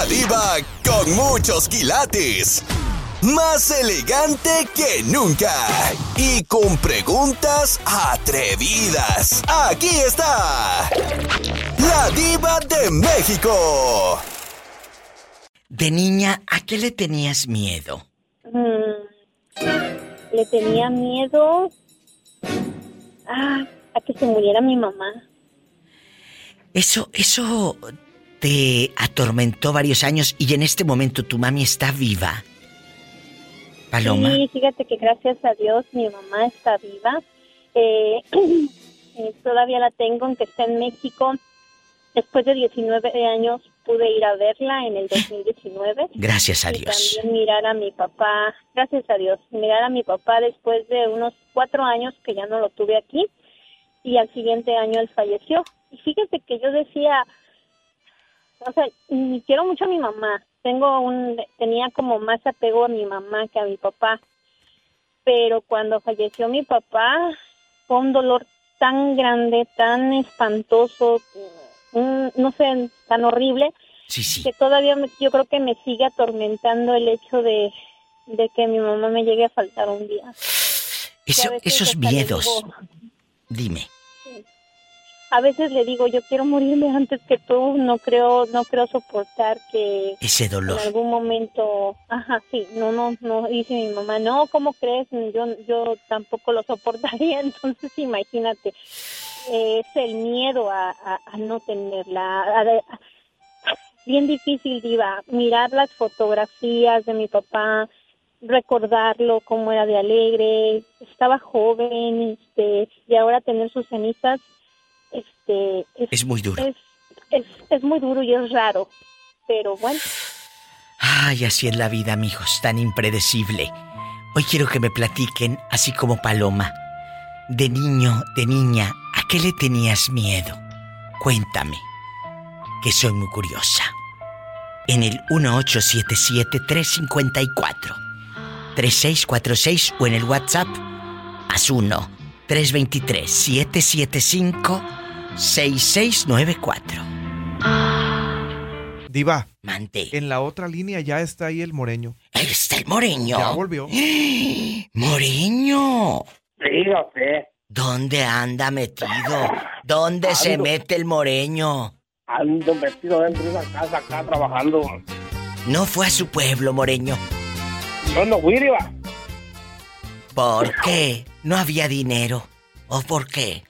La diva con muchos quilates. Más elegante que nunca. Y con preguntas atrevidas. Aquí está. La diva de México. De niña, ¿a qué le tenías miedo? Mm, le tenía miedo ah, a que se muriera mi mamá. Eso, eso te atormentó varios años y en este momento tu mami está viva. Paloma. Sí, fíjate que gracias a Dios mi mamá está viva. Eh, eh, todavía la tengo, aunque está en México. Después de 19 años pude ir a verla en el 2019. Gracias a y Dios. También mirar a mi papá, gracias a Dios, mirar a mi papá después de unos cuatro años que ya no lo tuve aquí y al siguiente año él falleció. Y fíjate que yo decía, o sea, quiero mucho a mi mamá. Tengo un, tenía como más apego a mi mamá que a mi papá. Pero cuando falleció mi papá, fue un dolor tan grande, tan espantoso, mm, no sé, tan horrible, Sí, sí. que todavía me- yo creo que me sigue atormentando el hecho de, de que mi mamá me llegue a faltar un día. Eso- esos miedos. digo- Dime. A veces le digo, yo quiero morirme antes que tú, no creo, no creo soportar que Ese dolor. en algún momento, ajá, sí, no, no, no, dice mi mamá, no, ¿cómo crees? Yo, yo tampoco lo soportaría, entonces imagínate, es el miedo a, a- a no tenerla, a- a- bien difícil, Diva, mirar las fotografías de mi papá, recordarlo cómo era de alegre, estaba joven, este, y ahora tener sus cenizas, este, Es muy duro. es, es, es muy duro y es raro, pero bueno. Ay, así es la vida, amigos, tan impredecible. Hoy quiero que me platiquen, así como Paloma. De niño, de niña, ¿a qué le tenías miedo? Cuéntame, que soy muy curiosa. En el 1877-354-3646 o en el WhatsApp, haz 1-323-775-6694. Diva, Mante. en la otra línea ya está ahí el moreño. Ahí está el moreño. Ya volvió. Moreño. Dígate, ¿Dónde anda metido? ¿Dónde se mete el moreño? ando metido dentro de esa casa acá trabajando. No fue a su pueblo, moreño. Yo no fui, Diva. ¿Por qué? No había dinero. ¿O por qué?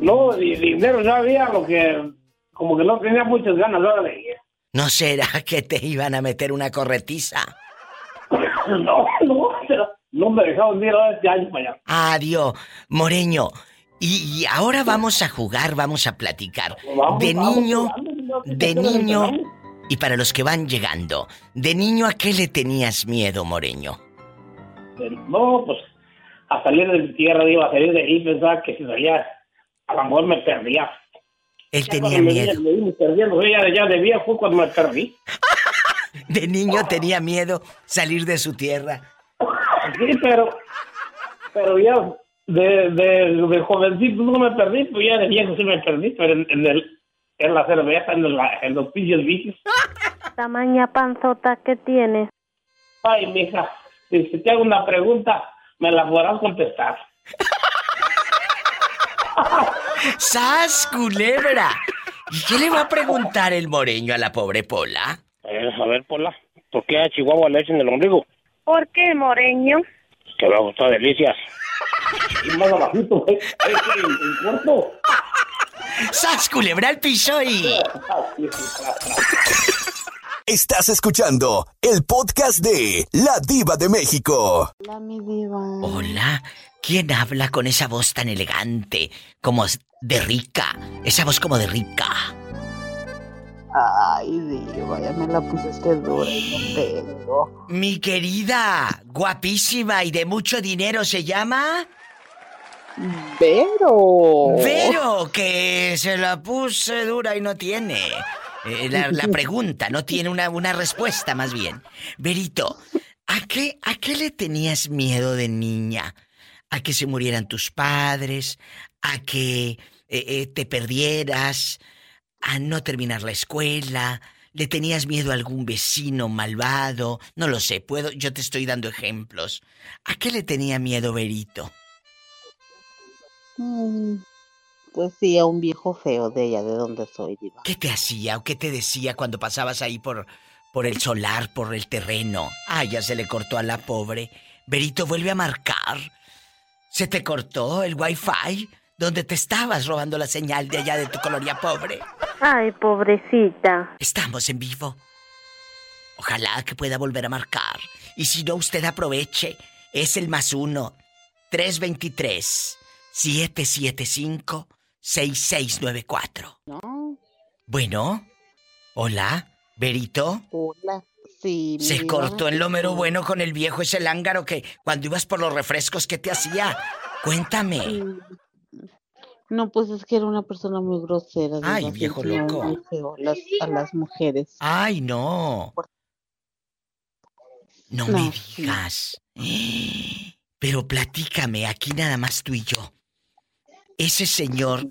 No, di- dinero no había, lo que como que no tenía muchas ganas ahora de ir. ¿No será que te iban a meter una corretiza? No, no, pero no me dejaron ir ahora este año para allá. Adiós, moreño. Y, y ahora vamos a jugar, vamos a platicar. Vamos, De vamos, niño, vamos, de ¿qué quieres que niño. Y para los que van llegando, ¿de niño a qué le tenías miedo, moreño? No, pues a salir de mi tierra, Diva, a salir de ahí, pensaba que si salía, a lo mejor me perdía. Él Ya tenía me miedo. Me, me perdiendo, ya, ya de viejo cuando me perdí. De niño tenía miedo salir de su tierra. Sí, pero, pero ya de, de, de jovencito no me perdí, pues ya de viejo sí me perdí, pero en, en el, en la cerveza, en, la- en los pinches vicios. Tamaña panzota que tienes. Ay, mija, si, si te hago una pregunta, me la podrás contestar. ¡Sas, culebra! ¿Y qué le va a preguntar el moreño a la pobre Pola? Eh, a ver, Pola, ¿por qué a Chihuahua le echan el ombligo? ¿Por qué, Moreño? Que me gustó delicias. Y más abajito, ¿eh? En corto. ¡Sas, culebra al piso y... Estás escuchando el podcast de La Diva de México. Hola, mi diva. Hola, ¿quién habla con esa voz tan elegante? Como de rica. Esa voz como de rica. Ay, diva, ya me la pusiste dura y no tengo. Mi querida, guapísima y de mucho dinero se llama... Pero. Vero, que se la puse dura y no tiene. Eh, la, la pregunta, no tiene una, una respuesta más bien. Verito, ¿a qué, ¿a qué le tenías miedo de niña? ¿A que se murieran tus padres? ¿A que eh, eh, te perdieras? ¿A no terminar la escuela? ¿Le tenías miedo a algún vecino malvado? No lo sé, puedo, yo te estoy dando ejemplos. ¿A qué le tenía miedo Berito? Mm, pues sí, a un viejo feo de ella, de donde soy, diva. ¿Qué te hacía o qué te decía cuando pasabas ahí por, por el solar, por el terreno? Ah, ya se le cortó a la pobre. Berito, vuelve a marcar. ¿Se te cortó el wifi? ¿Dónde te estabas robando la señal de allá de tu colonia pobre? Ay, pobrecita. Estamos en vivo. Ojalá que pueda volver a marcar. Y si no, usted aproveche. Es el más uno. 323-775-6694. No, Bueno. Hola. Berito. hola. Sí, Se cortó el lomero sí. bueno con el viejo ese lángaro que cuando ibas por los refrescos, ¿qué te hacía? Cuéntame. No, pues es que era una persona muy grosera. Ay, viejo loco. muy feo las- a las mujeres. Ay, no. No, me sí. digas. Pero platícame, aquí nada más tú y yo. Ese señor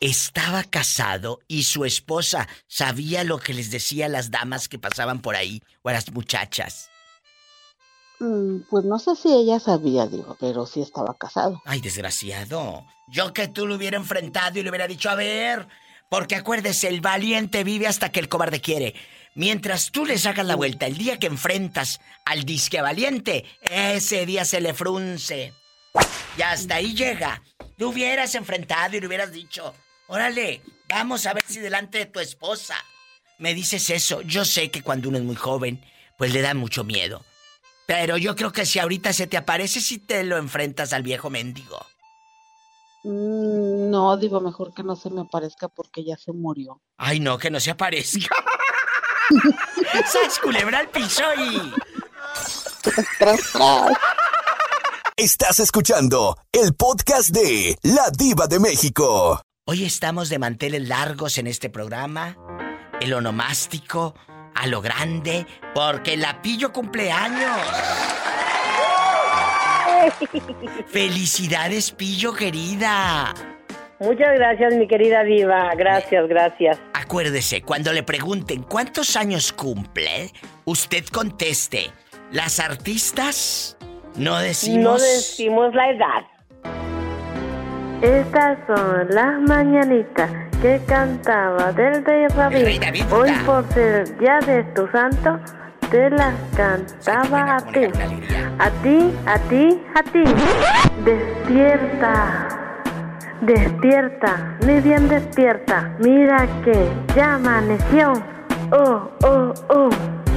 estaba casado y su esposa sabía lo que les decía a las damas que pasaban por ahí o a las muchachas. Mm, Pues no sé si ella sabía, digo, pero sí estaba casado. Ay, desgraciado. Yo que tú lo hubiera enfrentado y le hubiera dicho, a ver, porque acuérdese, el valiente vive hasta que el cobarde quiere. Mientras tú le sacas la vuelta, el día que enfrentas al disque valiente, ese día se le frunce. Y hasta ahí llega. Te hubieras enfrentado y le hubieras dicho, órale, vamos a ver si delante de tu esposa me dices eso. Yo sé que cuando uno es muy joven, pues le da mucho miedo. Pero yo creo que si ahorita se te aparece, si te lo enfrentas al viejo mendigo. Mm, No, digo, mejor que no se me aparezca porque ya se murió. Ay, no, que no se aparezca. ¡Sas culebra al piso y... Tras, tras. Estás escuchando el podcast de La Diva de México. Hoy estamos de manteles largos en este programa. El onomástico a lo grande, porque la pillo cumpleaños. Felicidades, pillo querida. Muchas gracias, mi querida diva. Gracias, gracias. Acuérdese, cuando le pregunten cuántos años cumple, usted conteste. Las artistas no decimos. No decimos la edad. Estas son las mañanitas que cantaba del rey El rey David. Hoy por ser día de tu santo, te las cantaba a ti. A ti, a ti, a ti. Despierta. Despierta, muy bien despierta. Mira que ya amaneció. Oh, oh, oh.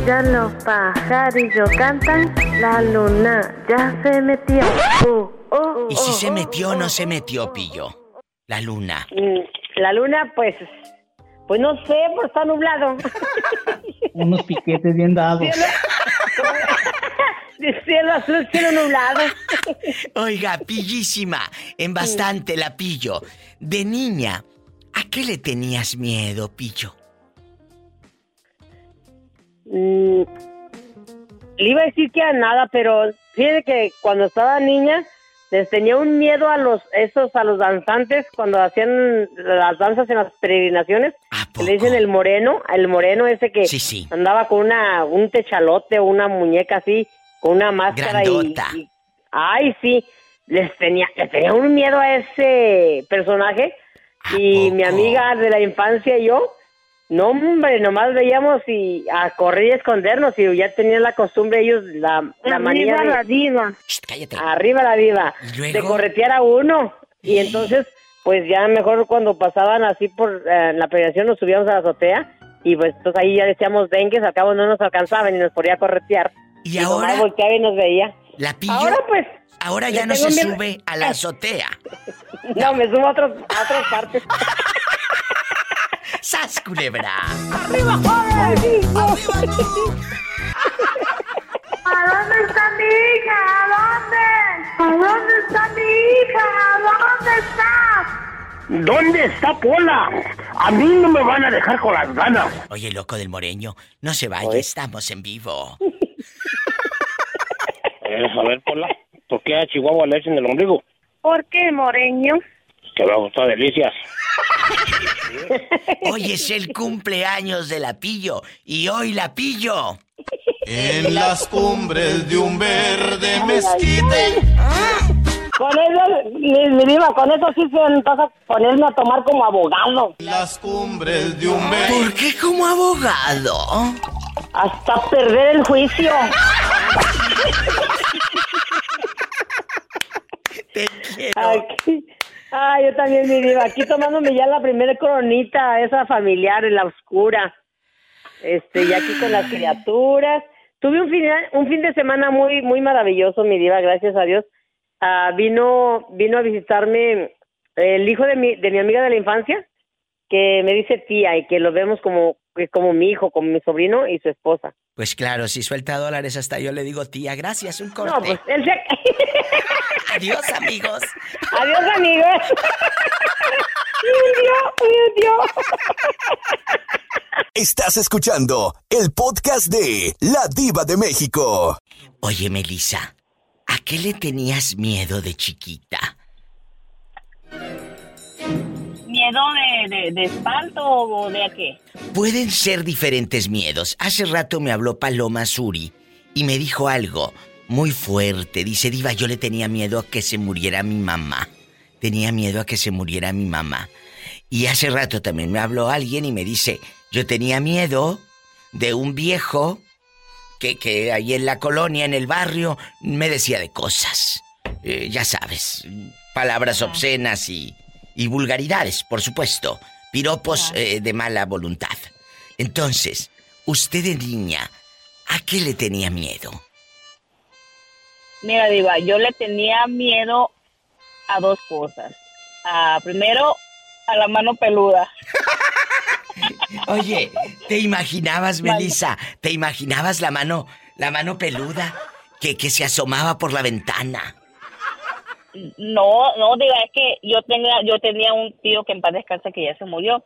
Ya los pajarillos cantan. La luna ya se metió. Oh, oh, ¿Y si oh, se oh, metió o oh, no se oh, metió, oh. pillo? La luna. Mm, La luna, pues, pues no sé, pues está nublado. Unos piquetes bien dados. De cielo azul, cielo nublado. Oiga, pillísima, en bastante la pillo. De niña, ¿a qué le tenías miedo, pillo? Mm, le iba a decir que a nada, pero fíjate que cuando estaba niña les tenía un miedo a los esos a los danzantes cuando hacían las danzas en las peregrinaciones. ¿A que poco? Le dicen el moreno, el moreno ese que Sí, sí. andaba con una un techalote o una muñeca así con una máscara y, ay sí, les tenía les tenía un miedo a ese personaje ¿A y mi amiga de la infancia y yo no, hombre, nomás veíamos y a correr y escondernos y ya tenían la costumbre ellos, la, la manía de... diva. Shh, cállate. Arriba la diva. ¿Y luego? De corretear a uno. Y entonces, pues ya mejor cuando pasaban así por eh, la peregrinación nos subíamos a la azotea y pues entonces ahí ya decíamos dengues, al cabo no nos alcanzaban y nos podía corretear. Y nomás ahora, volteaba y nos veía. la pillo. Ahora pues, ahora ya no se miedo. sube a la azotea. no, me subo a, otros, a otras partes. ¡Sas, culebra! ¿A dónde está mi hija? ¿A dónde? ¿A dónde está mi hija? ¿A dónde está? ¿Dónde está Pola? A mí no me van a dejar con las ganas. Oye, loco del moreño, no se vaya, Oye. estamos en vivo. Eh, a ver, Pola, ¿por qué a Chihuahua le echan el ombligo? ¿Por qué, Moreño? Que me gustó delicias. Hoy es el cumpleaños de la pillo y hoy la pillo. En las cumbres de un verde mezquite. Con eso, mi, mi diva, con eso sí se me pasa ponerme a tomar como abogado. Las cumbres de un verde. ¿Por qué como abogado? Hasta perder el juicio. Te quiero. Aquí. Ah, yo también, mi diva. Aquí tomándome ya la primera coronita, esa familiar, en la oscura. Este, y aquí con las criaturas. Tuve un fin, un fin de semana muy, muy maravilloso, mi diva, gracias a Dios. Ah, vino, vino a visitarme el hijo de mi, de mi amiga de la infancia, que me dice tía y que lo vemos como, como mi hijo, como mi sobrino y su esposa. Pues claro, si suelta dólares hasta yo le digo tía, gracias, un corte. No, pues él se... Adiós, amigos. Adiós, amigos. Me hundió. Estás escuchando el podcast de La Diva de México. Oye, Melissa, ¿a qué le tenías miedo de chiquita? ¿Miedo de, de, de espanto o de a qué? Pueden ser diferentes miedos. Hace rato me habló Paloma Suri y me dijo algo muy fuerte. Dice, Diva, yo le tenía miedo a que se muriera mi mamá. Tenía miedo a que se muriera mi mamá. Y hace rato también me habló alguien y me dice, yo tenía miedo de un viejo que, que ahí en la colonia, en el barrio, me decía de cosas. Eh, ya sabes, palabras obscenas y, y vulgaridades, por supuesto. Piropos eh, de mala voluntad. Entonces, usted de niña, ¿a qué le tenía miedo? Mira, Diva, yo le tenía miedo a dos cosas. A, primero, a la mano peluda. Oye, ¿te imaginabas, Melissa? ¿Te imaginabas la mano, la mano peluda que, que se asomaba por la ventana? No, no, diga, es que yo tenía, yo tenía un tío que en paz descansa que ya se murió.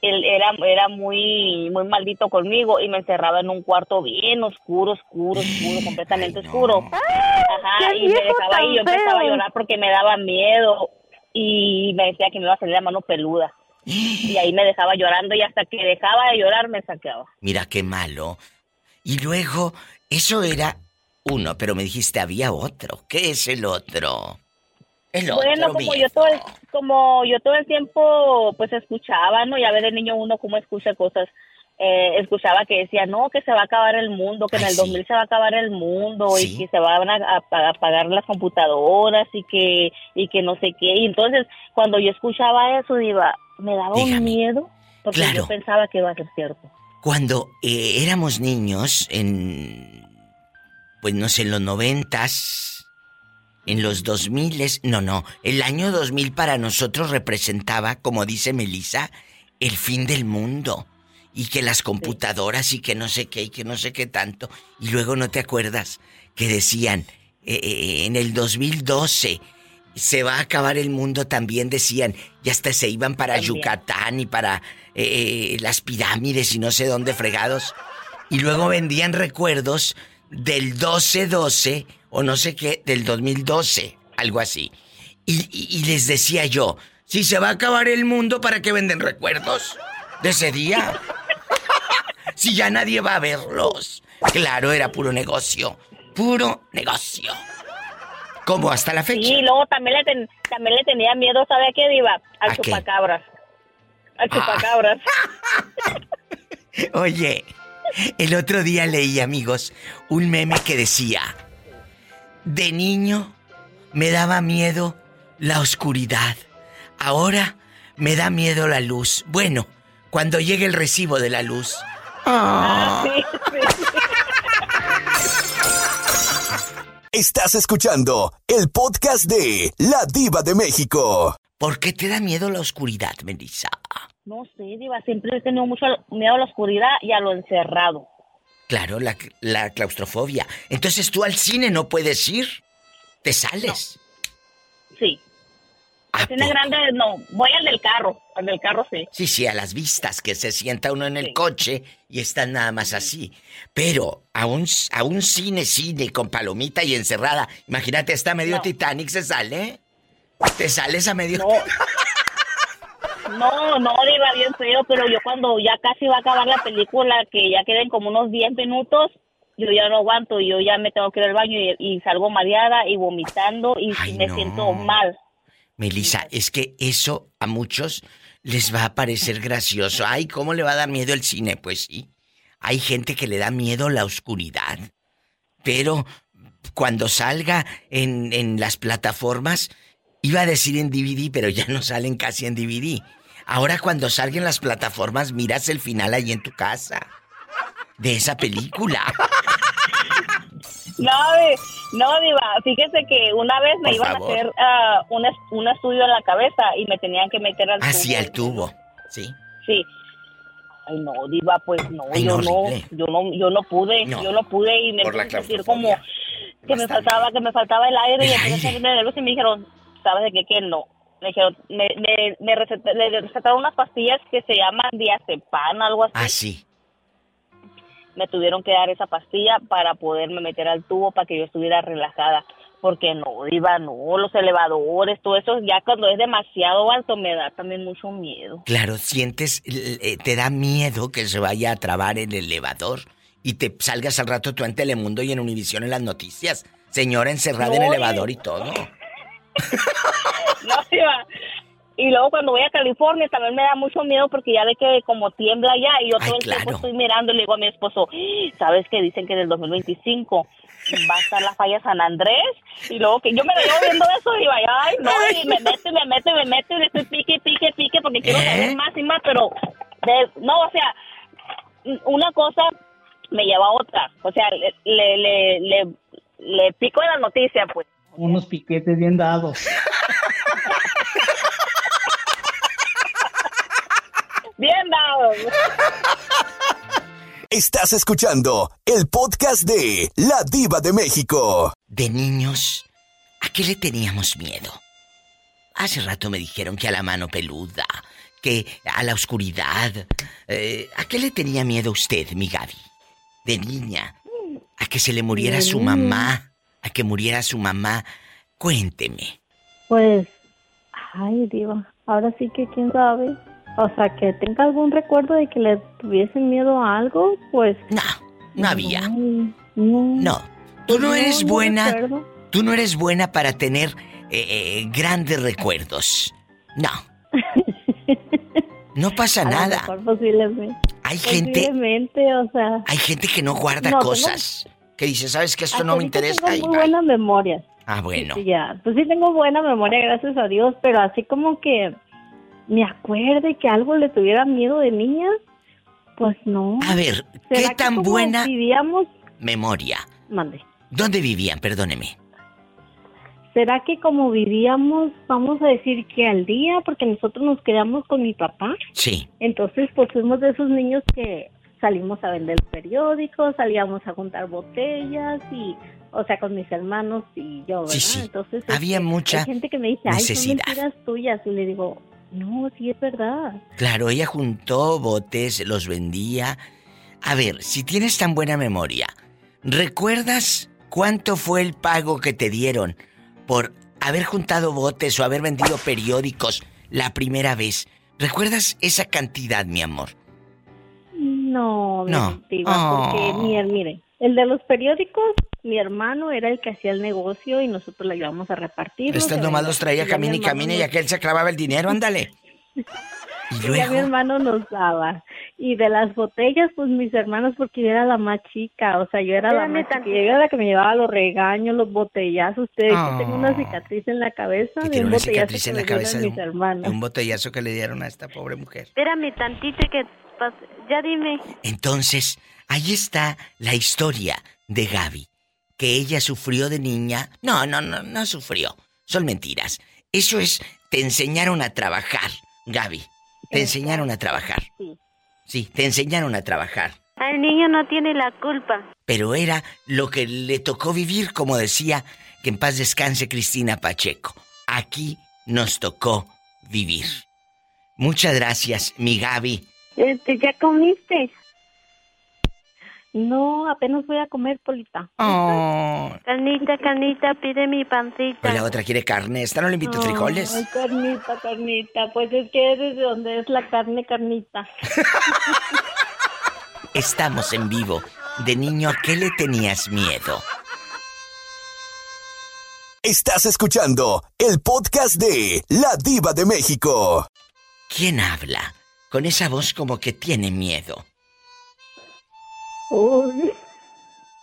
Él era, era muy, muy maldito conmigo y me encerraba en un cuarto bien oscuro, oscuro, oscuro, completamente oscuro. Ajá, ¡Qué y me dejaba ahí, yo empezaba a llorar porque me daba miedo y me decía que me iba a salir la mano peluda. Y ahí me dejaba llorando y hasta que dejaba de llorar me sacaba. Mira qué malo. Y luego, eso era uno, pero me dijiste había otro. ¿Qué es el otro? Bueno, como yo todo el, como yo todo el tiempo pues escuchaba, ¿no? Ya ve de niño uno cómo escucha cosas. Eh, escuchaba que decía, no, que se va a acabar el mundo, que en Ay, el sí. 2000 se va a acabar el mundo Sí. y que se van a apagar las computadoras y que y que no sé qué. Y entonces, cuando yo escuchaba eso, iba, me daba Dígame. un miedo porque Claro. yo pensaba que iba a ser cierto. Cuando eh, éramos niños, en. Pues no sé, en los noventas, en los dos miles. No, no. El año 2000 para nosotros representaba, como dice Melissa, el fin del mundo. Y que las computadoras y que no sé qué y que no sé qué tanto. Y luego no te acuerdas que decían, eh, eh, en el 2012 se va a acabar el mundo también decían y hasta se iban para También. Yucatán y para eh, las pirámides y no sé dónde fregados y luego vendían recuerdos del 12-12 o no sé qué del 2012 algo así y, y- y les decía yo si se va a acabar el mundo para qué venden recuerdos de ese día si ya nadie va a verlos claro era puro negocio puro negocio como hasta la fecha Sí, y luego también le, ten- también le tenía miedo, ¿sabe a qué, Diva? Al ¿A qué? chupacabras. Al Ah. chupacabras. Oye, el otro día leí, amigos, un meme que decía, de niño me daba miedo la oscuridad, ahora me da miedo la luz. Bueno, cuando llegue el recibo de la luz. Ah, sí, sí. Estás escuchando el podcast de La Diva de México. ¿Por qué te da miedo la oscuridad, Melissa? No sé, Diva, siempre he tenido mucho miedo a la oscuridad y a lo encerrado. Claro, la, la claustrofobia. Entonces tú al cine no puedes ir. Te sales. Sí. ¿A Tiene poco? grande, no. Voy al del carro. Al del carro sí. Sí, sí, a las vistas, que se sienta uno en el Sí. coche y están nada más así. Pero a un, a un cine, cine con palomita y encerrada, imagínate, está medio No. Titanic, se sale. Te sales a medio. No. No, no, Diva, bien feo, pero yo cuando ya casi va a acabar la película, que ya queden como unos 10 minutos, yo ya no aguanto, yo ya me tengo que ir al baño y, y salgo mareada y vomitando y Ay, me no. siento mal. Melissa, es que eso a muchos les va a parecer gracioso. Ay, ¿cómo le va a dar miedo el cine? Pues sí. Hay gente que le da miedo la oscuridad. Pero cuando salga en, en las plataformas, iba a decir en DVD, pero ya no salen casi en DVD. Ahora cuando salgan las plataformas, miras el final ahí en tu casa. De esa película. No, no, Diva, fíjese que una vez me Por iban favor. a hacer ah, un, es- un estudio en la cabeza y me tenían que meter al Así tubo. al tubo. Sí. Sí. Ay, no, Diva, pues no, Ay, yo no, yo no, yo no pude, No. yo no pude y me Por sentir como que me faltaba, que me faltaba el aire El y aire. y me dijeron, ¿sabes de qué? Que no. Me dijeron, me, me, me receta- le recetaron unas pastillas que se llaman diazepam, algo así. Así. Me tuvieron que dar esa pastilla para poderme meter al tubo para que yo estuviera relajada. Porque no, Diva, no, los elevadores, todo eso, ya cuando es demasiado alto me da también mucho miedo. Claro, sientes, eh, te da miedo que se vaya a trabar el elevador y te salgas al rato tú en Telemundo y en Univisión en las noticias. Señora encerrada en No, elevador y todo. No. Y luego cuando voy a California también me da mucho miedo porque ya ve que como tiembla allá y yo Ay, todo el claro. tiempo estoy mirando y le digo a mi esposo, ¿sabes que dicen que en el 2025 va a estar la falla San Andrés? Y luego que yo me lo llevo viendo eso y digo, ay, no, y me meto y me meto y me meto y le estoy pique, pique, pique porque quiero ¿Eh? saber más y más, pero de- no, o sea, una cosa me lleva a otra. O sea, le, le, le, le, le pico en la noticia, pues. Unos piquetes bien dados. Bien dado. Estás escuchando el podcast de La Diva de México. De niños, ¿a qué le teníamos miedo? Hace rato me dijeron que a la mano peluda, que a la oscuridad. Eh, ¿A qué le tenía miedo usted, mi Gaby? De niña. A que se le muriera su niña. mamá. A que muriera su mamá. Cuénteme. Pues, ay, Diva, ahora sí que quién sabe. O sea, que tenga algún recuerdo de que le tuviesen miedo a algo, pues. No, no había. No. No. No. Tú no eres no buena. recuerdo. Tú no eres buena para tener eh, eh, grandes recuerdos. No. No pasa A lo nada. mejor posiblemente. Hay gente, Posiblemente, o sea. hay gente que no guarda No, tengo- cosas. Que dice, ¿sabes que esto no me interesa? Tengo muy buena memoria. Ah, bueno. Sí, ya. Pues sí tengo buena memoria, gracias a Dios, pero así como que me acuerde que algo le tuviera miedo de niña, pues no. A ver, ¿Será ¿qué tan como buena vivíamos? memoria? Mande. ¿Dónde vivían? Perdóneme. ¿Será que como vivíamos, vamos a decir que al día, porque nosotros nos quedamos con mi papá? Sí. Entonces, pues fuimos de esos niños que salimos a vender periódicos, salíamos a juntar botellas y, o sea, con mis hermanos y yo, ¿verdad? Sí, sí. Entonces, Había este, mucha hay gente que me dice, ay, son necesidad. mentiras tuyas. Y le digo, no, sí es verdad. Claro, ella juntó botes, los vendía. A ver, si tienes tan buena memoria, ¿recuerdas cuánto fue el pago que te dieron por haber juntado botes o haber vendido periódicos la primera vez? ¿Recuerdas esa cantidad, mi amor? No, No. porque Oh. mire, mire, el de los periódicos, mi hermano era el que hacía el negocio y nosotros le ayudamos a repartir. Este nomás los traía camine y camine y aquel se clavaba el dinero, ándale. Y Y ya mi luego, hermano nos daba. Y de las botellas, pues mis hermanos, porque yo era la más chica, o sea, yo era la más chica, yo era la que me llevaba los regaños, los botellazos. Ustedes, Ah. tengo una cicatriz en la cabeza de un botellazo que en me la dieron cabeza de mis un, hermanos. de un botellazo que le dieron a esta pobre mujer. Espérame tantito que ya dime. Entonces, ahí está la historia de Gaby, que ella sufrió de niña. No, no, no, no sufrió. Son mentiras. Eso es, te enseñaron a trabajar, Gaby. Te enseñaron a trabajar. Sí. Sí, te enseñaron a trabajar. El niño no tiene la culpa. Pero era lo que le tocó vivir, como decía, que en paz descanse Cristina Pacheco. Aquí nos tocó vivir. Muchas gracias, mi Gaby. Este, ¿Ya comiste? No, apenas voy a comer, Polita. Oh. Carnita, carnita, pide mi pancita. Pues la otra quiere carne. Esta no le invito frijoles. Ay, carnita, carnita. Pues es que eres de donde es la carne, carnita. Estamos en vivo. De niño, ¿a qué le tenías miedo? Estás escuchando el podcast de La Diva de México. ¿Quién habla? Con esa voz como que tiene miedo. Uy.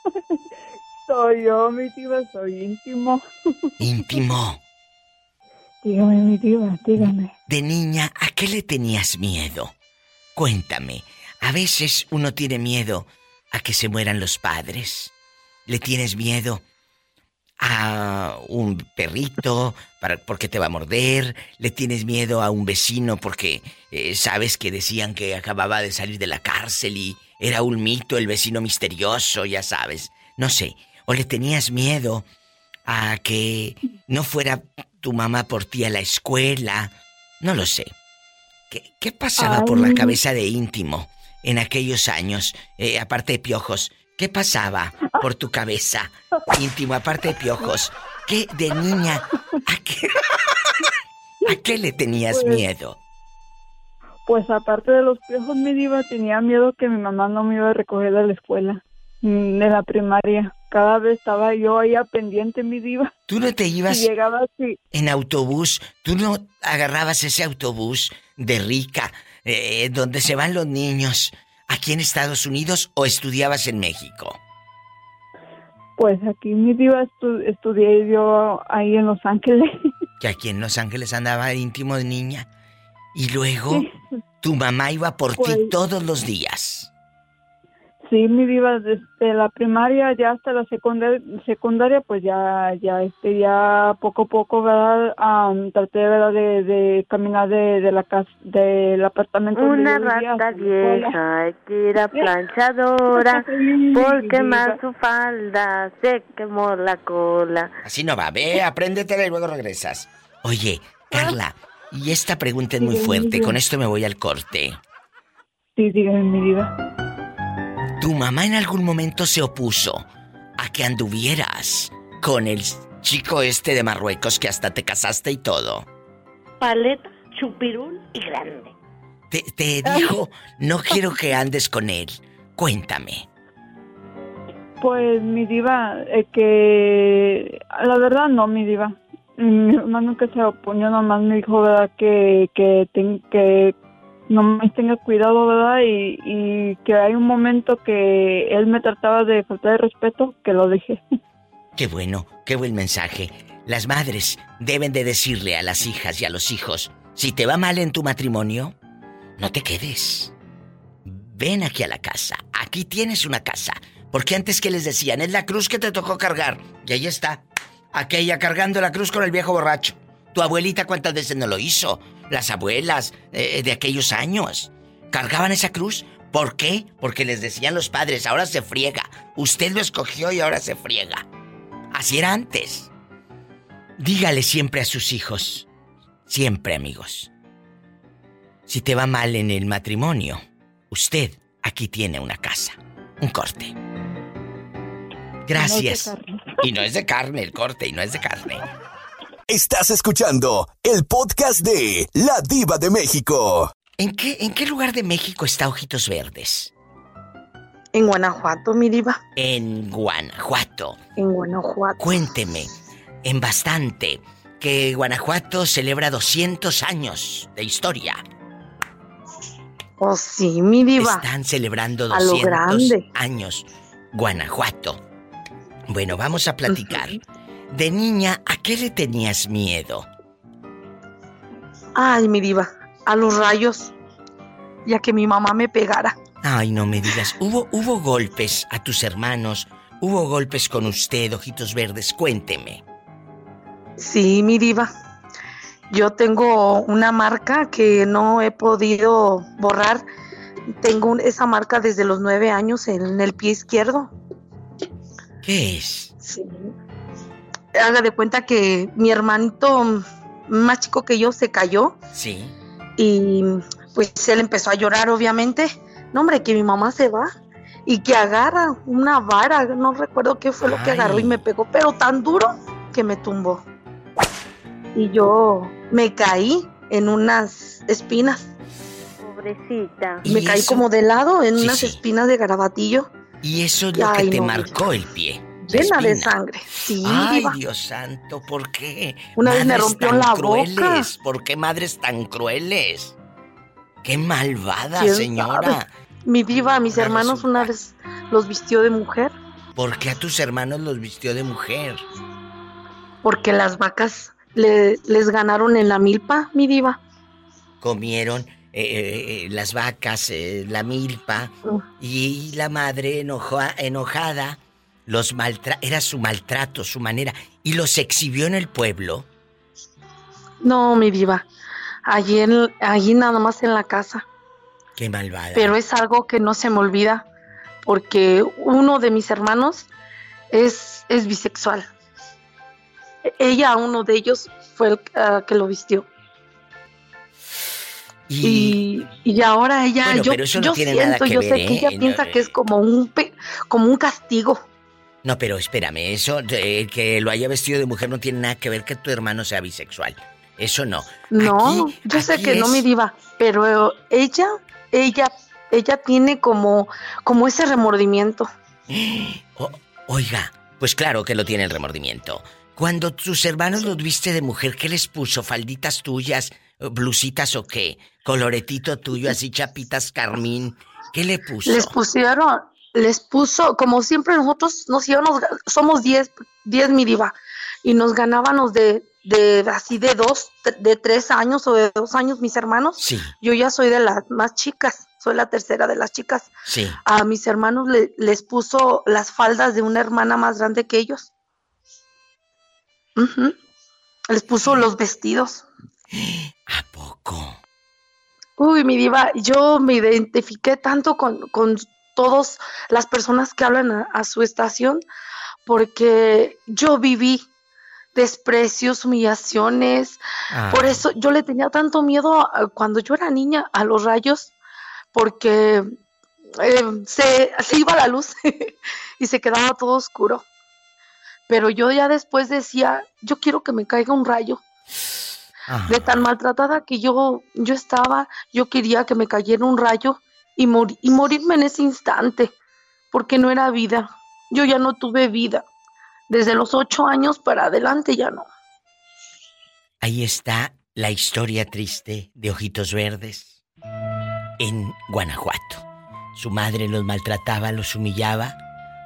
Soy yo, mi diva, soy íntimo. Íntimo. Dígame, mi diva, dígame. De niña, ¿a qué le tenías miedo? Cuéntame. A veces uno tiene miedo a que se mueran los padres. ¿Le tienes miedo a un perrito para, porque te va a morder? ¿Le tienes miedo a un vecino porque eh, sabes que decían que acababa de salir de la cárcel y era un mito el vecino misterioso, ya sabes? No sé. ¿O le tenías miedo a que no fuera tu mamá por ti a la escuela? No lo sé. ¿Qué, qué pasaba por la cabeza de íntimo en aquellos años? Eh, aparte de piojos, ¿qué pasaba por tu cabeza íntimo, aparte de piojos? ¿Qué de niña? ¿A qué, ¿A qué le tenías Pues- miedo? Pues aparte de los piojos, mi diva, tenía miedo que mi mamá no me iba a recoger de la escuela, mm, de la primaria. Cada vez estaba yo ahí pendiente, mi diva. ¿Tú no te ibas Y llegaba así. en autobús? ¿Tú no agarrabas ese autobús de rica, eh, donde se van los niños, aquí en Estados Unidos o estudiabas en México? Pues aquí mi diva estu- estudié yo ahí en Los Ángeles. Que aquí en Los Ángeles andaba íntimo de niña. Y luego tu mamá iba por ti Pues- todos los días. Sí, mi diva, desde la primaria ya hasta la secundaria, secundaria pues ya, ya, este, ya poco a poco, ¿verdad? Am, traté, ¿verdad? De, de caminar de, de la casa, del apartamento. Una rata vieja que era planchadora por quemar su falda se quemó la cola. Así no va, ve, apréndetela y luego regresas. Oye, Carla, y esta pregunta es muy fuerte, con esto me voy al corte. Sí, dígame, mi diva. ¿Tu mamá en algún momento se opuso a que anduvieras con el chico este de Marruecos que hasta te casaste y todo? Paleta, chupirul y grande. Te, te dijo, no quiero que andes con él. Cuéntame. Pues mi diva, eh, que la verdad no, mi diva. Mi hermano que se oponió nomás me dijo, ¿verdad? Que, que, ten- que nomás tenga cuidado, ¿verdad? Y, y que hay un momento que él me trataba de falta de respeto, que lo dejé. Qué bueno, qué buen mensaje. Las madres deben de decirle a las hijas y a los hijos, si te va mal en tu matrimonio, no te quedes. Ven aquí a la casa, aquí tienes una casa. Porque antes que les decían, es la cruz que te tocó cargar. Y ahí está, aquella cargando la cruz con el viejo borracho. Tu abuelita cuántas veces no lo hizo. Las abuelas eh, de aquellos años. Cargaban esa cruz. ¿Por qué? Porque les decían los padres, ahora se friega. Usted lo escogió y ahora se friega. Así era antes. Dígale siempre a sus hijos, siempre amigos, si te va mal en el matrimonio, usted aquí tiene una casa, un corte. Gracias. Y no es de carne el corte, y no es de carne. Estás escuchando el podcast de La Diva de México. ¿En qué, ¿En qué lugar de México está Ojitos Verdes? En Guanajuato, mi diva. En Guanajuato. En Guanajuato. Cuénteme, en bastante, que Guanajuato celebra 200 años de historia. Oh, sí, mi diva. Están celebrando A lo 200 grande. años Guanajuato. Bueno, vamos a platicar. De niña, ¿a qué le tenías miedo? Ay, mi diva. A los rayos. Ya que mi mamá me pegara. Ay, no me digas. ¿Hubo, hubo golpes a tus hermanos? ¿Hubo golpes con usted, ojitos verdes? Cuénteme. Sí, mi diva. Yo tengo una marca que no he podido borrar. Tengo esa marca desde los nueve años en el pie izquierdo. ¿Qué es? Sí. Haga de cuenta que mi hermanito más chico que yo se cayó Sí. y pues él empezó a llorar obviamente. No, hombre, que mi mamá se va y que agarra una vara, no recuerdo qué fue lo que agarró y me pegó, pero tan duro que me tumbó. Y yo me caí en unas espinas. Pobrecita. Me caí como de lado en Sí, unas sí. espinas de garabatillo. Y eso es lo Ay, que te no, marcó el pie. Llena de sangre. Sí, Ay, diva. Dios santo, ¿por qué? Una vez me Madres rompió tan la crueles. boca. ¿Por qué madres tan crueles? ¡Qué malvada, ¿Quién señora! sabe? Mi diva, a mis Ahora hermanos una vez los vistió de mujer ¿Por qué a tus hermanos los vistió de mujer? porque las vacas le- les ganaron en la milpa, mi diva. Comieron eh, eh, eh, las vacas, eh, la milpa, y la madre enoja- enojada los maltra era su maltrato, su manera, y los exhibió en el pueblo. No, mi diva. Allí, en, allí nada más en la casa. ¡Qué malvada! Pero es algo que no se me olvida porque uno de mis hermanos es, es bisexual. Ella, uno de ellos, fue el ah, que lo vistió. Y, y ahora ella, Bueno, yo, pero eso no yo tiene nada siento, que yo ver, sé ¿eh? que ella No, piensa que es como un, pe- como un castigo. No, pero espérame, eso, que lo haya vestido de mujer no tiene nada que ver que tu hermano sea bisexual. Eso no. No, Aquí- yo sé que no me diva, pero ella, ella, ella tiene como, como ese remordimiento. O- oiga, pues claro que lo tiene el remordimiento. Cuando tus hermanos los viste de mujer, ¿qué les puso? ¿Falditas tuyas? ¿Blusitas o qué? ¿Coloretito tuyo, así chapitas carmín? ¿Qué le puso? Les pusieron, les puso, como siempre nosotros nos íbamos, somos 10, 10 mi diva, y nos ganábamos de, de así de dos, de tres años o de dos años mis hermanos. Sí, Yo ya soy de las más chicas, soy la tercera de las chicas. sí. A mis hermanos le- les puso las faldas de una hermana más grande que ellos. Les puso los vestidos. ¿A poco? Uy, mi diva, yo me identifiqué tanto con, con todas las personas que hablan a, a su estación porque yo viví desprecios, humillaciones. Por Ay. eso yo le tenía tanto miedo a- cuando yo era niña a los rayos porque eh, se, se iba la luz y se quedaba todo oscuro. Pero yo ya después decía, yo quiero que me caiga un rayo. Ah. De tan maltratada que yo, yo estaba, yo quería que me cayera un rayo y, y morirme en ese instante, porque no era vida. Yo ya no tuve vida. Desde los ocho años para adelante ya no. Ahí está la historia triste de Ojitos Verdes en Guanajuato. Su madre los maltrataba, los humillaba,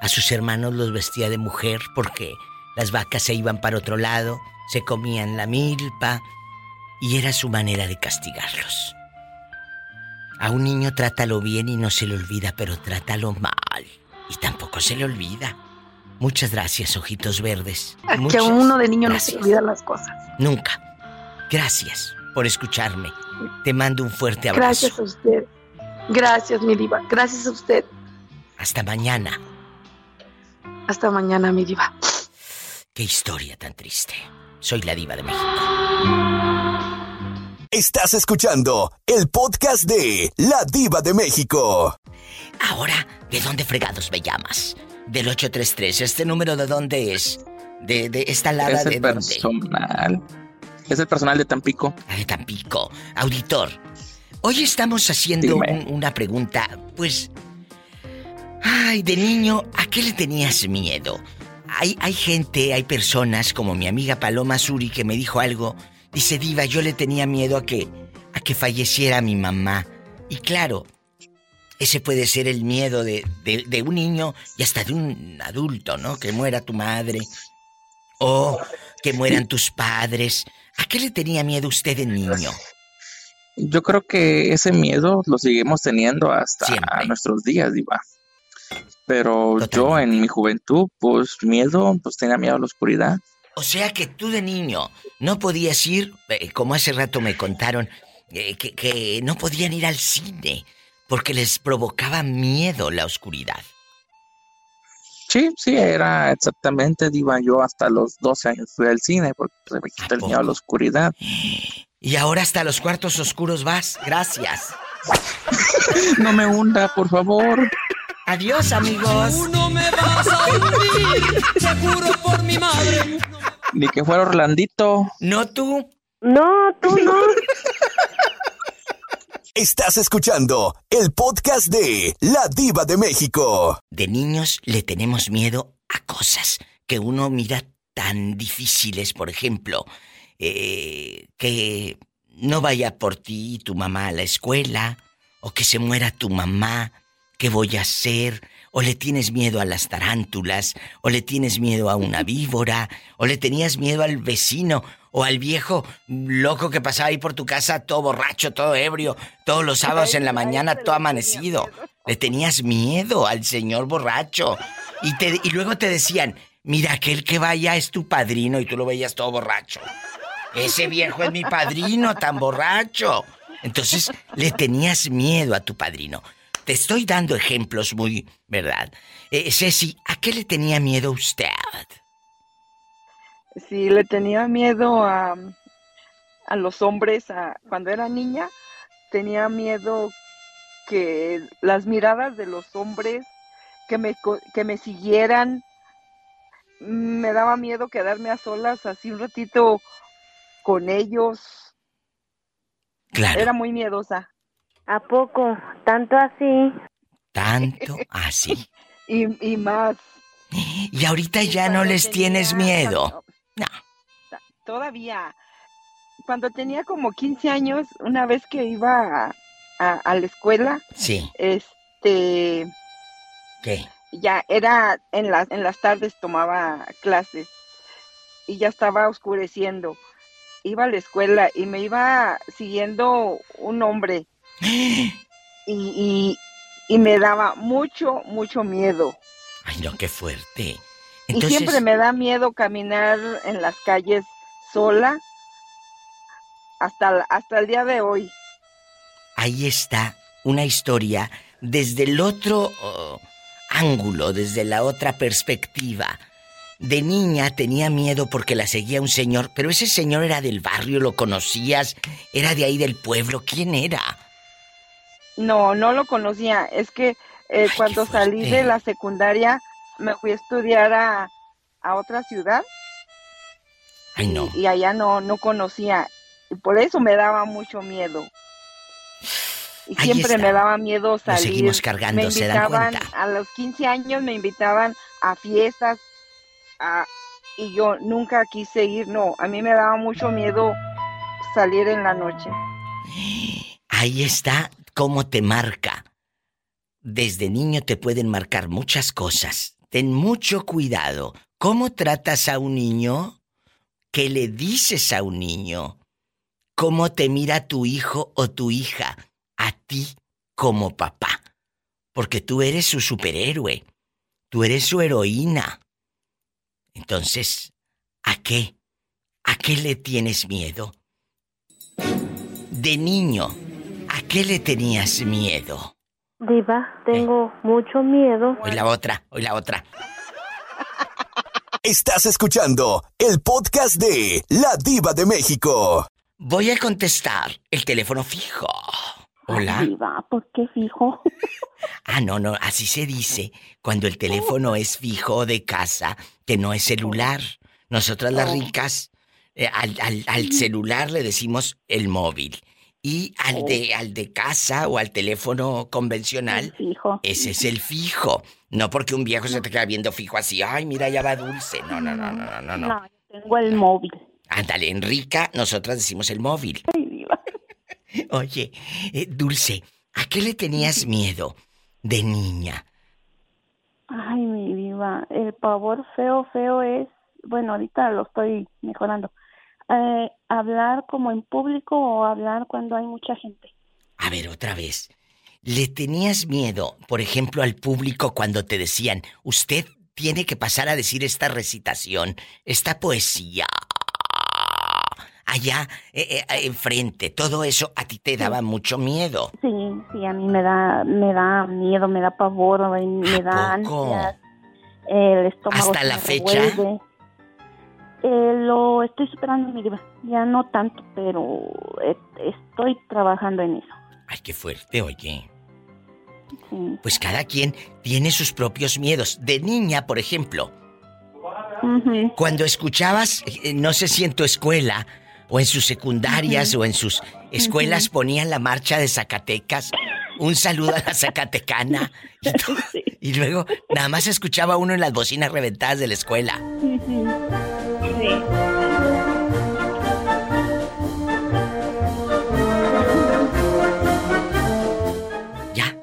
a sus hermanos los vestía de mujer porque las vacas se iban para otro lado, se comían la milpa y era su manera de castigarlos. A un niño trátalo bien y no se le olvida, pero trátalo mal y tampoco se le olvida. Muchas gracias, Ojitos Verdes. A que Muchas a uno de niño no se olvidan las cosas. Nunca. Gracias por escucharme. Te mando un fuerte abrazo. Gracias a usted. Gracias, mi diva. Gracias a usted. Hasta mañana. Hasta mañana, mi diva. Qué historia tan triste. Soy la diva de México. Estás escuchando el podcast de La Diva de México. Ahora, ¿de dónde fregados me llamas? Del 833. ¿Este número de dónde es? ¿De, de esta lada Es de el dónde? personal. Es el personal de Tampico. Ah, de Tampico. Auditor. Hoy estamos haciendo un- una pregunta, pues... Ay, de niño, ¿a qué le tenías miedo? Hay, hay gente, hay personas como mi amiga Paloma Suri que me dijo algo. Dice, Diva, yo le tenía miedo a que, a que falleciera mi mamá. Y claro, ese puede ser el miedo de, de- de un niño y hasta de un adulto, ¿no? Que muera tu madre. O que mueran tus padres. ¿A qué le tenía miedo usted de niño? Yo creo que ese miedo lo seguimos teniendo hasta nuestros días, Diva. Pero yo en mi juventud, pues miedo, pues tenía miedo a la oscuridad. O sea que tú de niño no podías ir, eh, como hace rato me contaron, eh, que, que no podían ir al cine porque les provocaba miedo la oscuridad. Sí, sí, era exactamente, Diva. Yo hasta los 12 años fui al cine porque se me quita el miedo a la oscuridad. Y ahora hasta los cuartos oscuros vas. Gracias. No me hunda, por favor. Adiós, amigos. Tú no me vas a hundir, te juro por mi madre. Ni que fuera Orlandito. No tú. No, tú no. Estás escuchando el podcast de La Diva de México. De niños le tenemos miedo a cosas que uno mira tan difíciles, por ejemplo, eh, que no vaya por ti tu mamá a la escuela, o que se muera tu mamá, ¿qué voy a hacer? O le tienes miedo a las tarántulas, o le tienes miedo a una víbora, o le tenías miedo al vecino, o al viejo loco que pasaba ahí por tu casa todo borracho, todo ebrio, todos los sábados en la mañana, todo amanecido. Le tenías miedo al señor borracho. Y, te, y luego te decían, mira, aquel que vaya es tu padrino y tú lo veías todo borracho. Ese viejo es mi padrino, tan borracho. Entonces le tenías miedo a tu padrino. Te estoy dando ejemplos muy, ¿verdad? Eh, Ceci, ¿a qué le tenía miedo usted? Sí, le tenía miedo a, a los hombres. A, cuando era niña, tenía miedo que las miradas de los hombres que me, que me siguieran. Me daba miedo quedarme a solas así un ratito con ellos. Claro. Era muy miedosa. ¿A poco? ¿Tanto así? Tanto así. y, y más. Y ahorita ya no les tienes miedo. No. Todavía. Cuando tenía como 15 años, una vez que iba a, a, la escuela, sí. este... ¿Qué? Ya era en las, en las tardes tomaba clases y ya estaba oscureciendo iba a la escuela y me iba siguiendo un hombre y, y, y, me daba mucho, mucho miedo. Ay, no, qué fuerte. Y siempre me da miedo caminar en las calles sola hasta, hasta el día de hoy. Ahí está una historia desde el otro oh, ángulo, desde la otra perspectiva de niña tenía miedo porque la seguía un señor, pero ese señor era del barrio, lo conocías, era de ahí del pueblo, ¿quién era? No, no lo conocía. Es que eh, cuando salí de la secundaria me fui a estudiar a, a otra ciudad. Ay, no. Y, allá no, no conocía. Y por eso me daba mucho miedo. Y siempre me daba miedo salir. seguimos cargando, me ¿se dan cuenta? A los 15 años me invitaban a fiestas, y yo nunca quise ir, no, a mí me daba mucho miedo salir en la noche. Ahí está cómo te marca. Desde niño te pueden marcar muchas cosas. Ten mucho cuidado. ¿Cómo tratas a un niño? ¿Qué le dices a un niño? ¿Cómo te mira tu hijo o tu hija a ti como papá? Porque tú eres su superhéroe. Tú eres su heroína. Entonces, ¿a qué? ¿A qué le tienes miedo? De niño, ¿a qué le tenías miedo? Diva, tengo mucho miedo. Hoy la otra, hoy la otra. Estás escuchando el podcast de La Diva de México. Voy a contestar el teléfono fijo. Hola. Diva, ¿por qué fijo? Ah, no, no, así se dice cuando el teléfono es fijo de casa, que no es celular. Nosotras las oh. ricas, eh, al, al, celular le decimos el móvil. Y al de, oh. al de casa o al teléfono convencional, fijo. ese es el fijo. No porque un viejo se te queda viendo fijo así, ay, mira, ya va dulce. No, no, no, no, no, no. No, yo tengo el móvil. Ándale, en rica, nosotras decimos el móvil. Ay. Oye, eh, Dulce, ¿a qué le tenías miedo de niña? Ay, mi diva, el pavor feo, feo es, bueno, ahorita lo estoy mejorando. Eh, hablar como en público o hablar cuando hay mucha gente. A ver, otra vez. ¿Le tenías miedo, por ejemplo, al público cuando te decían, usted tiene que pasar a decir esta recitación, esta poesía? allá eh, eh, enfrente, todo eso a ti te daba mucho miedo. Sí, sí, a mí me da, me da miedo, me da pavor, me da ansias, el estómago ¿Hasta la fecha? Eh, lo estoy superando, mi vida. Ya no tanto, pero estoy trabajando en eso. Ay, qué fuerte, oye. Pues cada quien tiene sus propios miedos. De niña, por ejemplo, cuando escuchabas, eh, no sé si en tu escuela o en sus secundarias o en sus escuelas ponían la marcha de Zacatecas, un saludo a la Zacatecana y, luego nada más escuchaba uno en las bocinas reventadas de la escuela. Ya,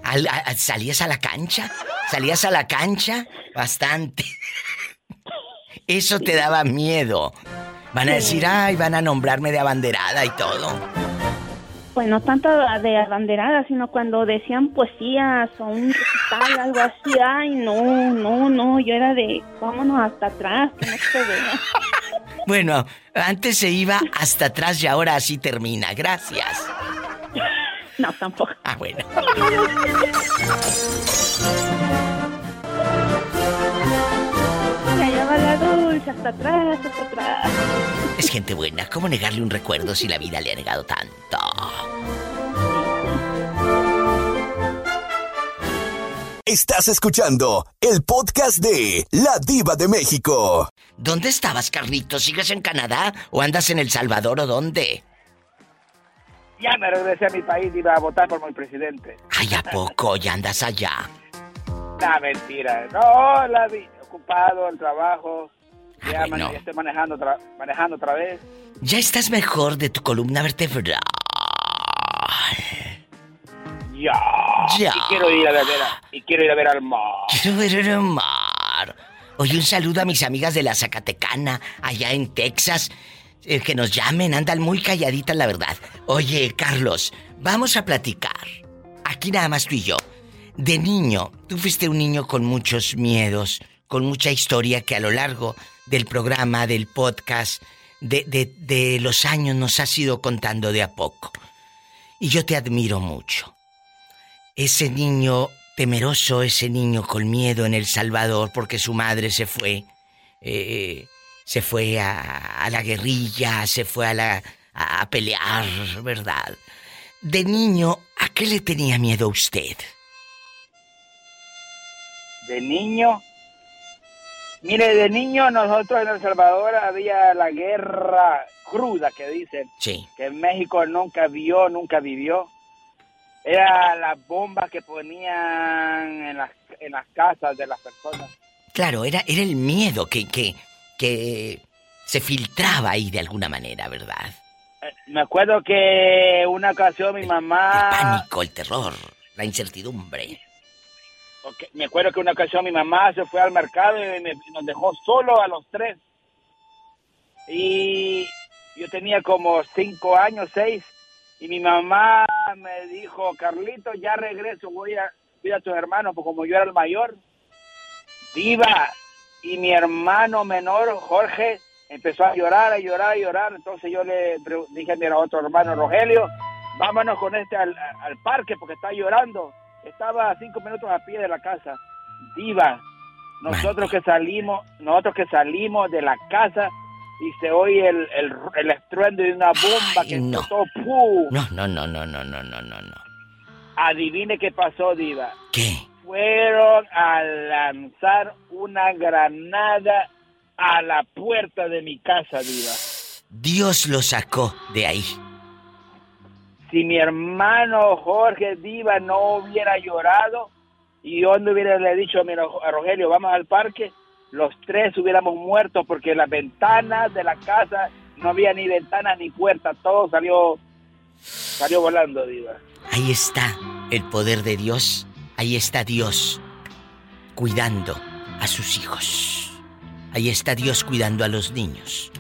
salías a la cancha, salías a la cancha bastante. Eso te daba miedo. Van a decir, ay, van a nombrarme de abanderada y todo. Pues no tanto de abanderada, sino cuando decían poesías o un recital, algo así. Ay, no, no, no, yo era de, vámonos hasta atrás, que no se vea. Bueno, antes se iba hasta atrás y ahora así termina. Gracias. No, tampoco. Ah, bueno. la dulce, hasta atrás, hasta atrás. Es gente buena, ¿cómo negarle un recuerdo si la vida le ha negado tanto? Estás escuchando el podcast de La Diva de México. ¿Dónde estabas, Carlito? ¿Sigues en Canadá o andas en El Salvador o dónde? Ya me regresé a mi país y iba a votar por mi presidente. Ay, ¿a poco? ¿Ya andas allá? No, mentira. No, la vi ocupado, el trabajo. Ah, ya, estoy manejando, manejando otra vez. ¿Ya estás mejor de tu columna vertebral? Ya. Ya. Y quiero ir a ver, y quiero ir a ver al mar. Quiero ver al mar. Oye, un saludo a mis amigas de la Zacatecana, allá en Texas. Eh, que nos llamen, andan muy calladitas, la verdad. Oye, Carlos, vamos a platicar. Aquí nada más tú y yo. De niño, tú fuiste un niño con muchos miedos, con mucha historia que a lo largo del programa, del podcast, de, de, los años nos has ido contando de a poco. Y yo te admiro mucho. Ese niño temeroso, ese niño con miedo en El Salvador porque su madre se fue, eh, se fue a, la guerrilla, se fue a, la, a pelear, ¿verdad? De niño, ¿a qué le tenía miedo usted? De niño, Mire, de niño nosotros en El Salvador había la guerra cruda que dicen. Sí. Que México nunca vio, nunca vivió. Era las bombas que ponían en las, en las casas de las personas. Claro, era, era el miedo que, que, que se filtraba ahí de alguna manera, ¿verdad? Eh, me acuerdo que una ocasión mi mamá... El pánico, el terror, la incertidumbre me acuerdo que una ocasión mi mamá se fue al mercado y nos dejó solo a los tres. Y yo tenía como cinco años, seis, y mi mamá me dijo, Carlito, ya regreso, voy a cuidar a tus hermanos, porque como yo era el mayor, viva. Y mi hermano menor, Jorge, empezó a llorar, a llorar, a llorar. Entonces yo le dije a mi otro hermano, Rogelio, vámonos con este al, al parque porque está llorando. Estaba a cinco minutos a pie de la casa. Diva, nosotros que salimos, nosotros que salimos de la casa y se oye el, el, estruendo de una bomba Ay, que no. ¡pum! No, no, no, no, no, no, no, no. Adivine qué pasó, Diva. ¿Qué? Fueron a lanzar una granada a la puerta de mi casa, Diva. Dios lo sacó de ahí. Si mi hermano Jorge Diva no hubiera llorado y yo no hubiera le dicho, mira, a Rogelio, vamos al parque, los tres hubiéramos muerto porque las ventanas de la casa no había ni ventanas ni puertas, todo salió salió volando, Diva. Ahí está el poder de Dios, ahí está Dios cuidando a sus hijos. Ahí está Dios cuidando a los niños.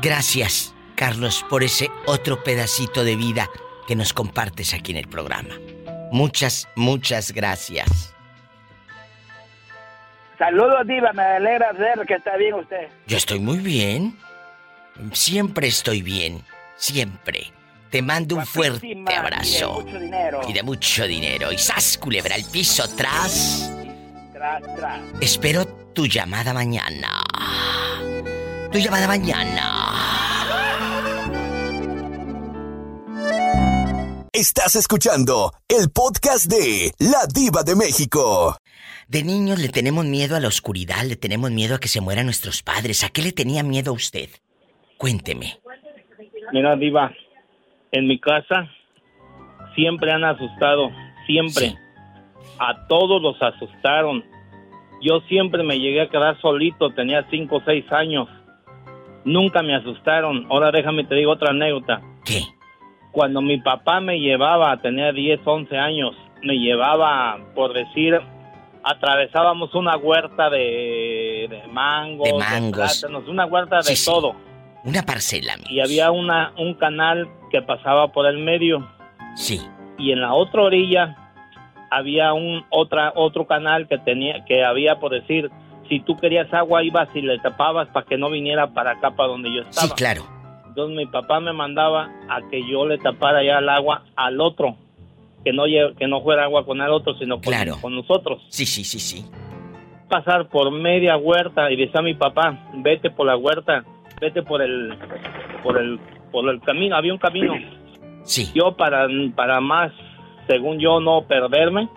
Gracias Carlos, por ese otro pedacito de vida que nos compartes aquí en el programa. Muchas, muchas gracias. Saludos, Diva. Me alegra ver que está bien usted. Yo estoy muy bien. Siempre estoy bien. Siempre. Te mando un fuerte abrazo. Y de mucho dinero. Y de mucho dinero. Y sas, culebra, el piso tras. Tras, tras. Espero tu llamada mañana. Tu llamada mañana. Estás escuchando el podcast de La Diva de México. De niños le tenemos miedo a la oscuridad, le tenemos miedo a que se mueran nuestros padres. ¿A qué le tenía miedo a usted? Cuénteme. Mira, Diva, en mi casa siempre han asustado, siempre. A todos los asustaron. Yo siempre me llegué a quedar solito, tenía cinco o seis años. Nunca me asustaron. Ahora déjame te digo otra anécdota. ¿Qué? Cuando mi papá me llevaba, tenía 10, 11 años, me llevaba, por decir, atravesábamos una huerta de, de mangos, De mangos. plátanos, una huerta de Sí, todo. Una parcela. amigo. Y había una, un canal que pasaba por el medio. Sí. Y en la otra orilla había un otra otro canal que tenía que había por decir si tú querías agua ibas y le tapabas para que no viniera para acá para donde yo estaba. Sí, claro. Entonces mi papá me mandaba a que yo le tapara ya el agua al otro, que no que no fuera agua con el otro, sino con, Claro. con nosotros. Sí, sí, sí, sí. Pasar por media huerta y decía a mi papá, vete por la huerta, vete por el por el por el camino, había un camino. Sí. Yo para para más, según yo no perderme,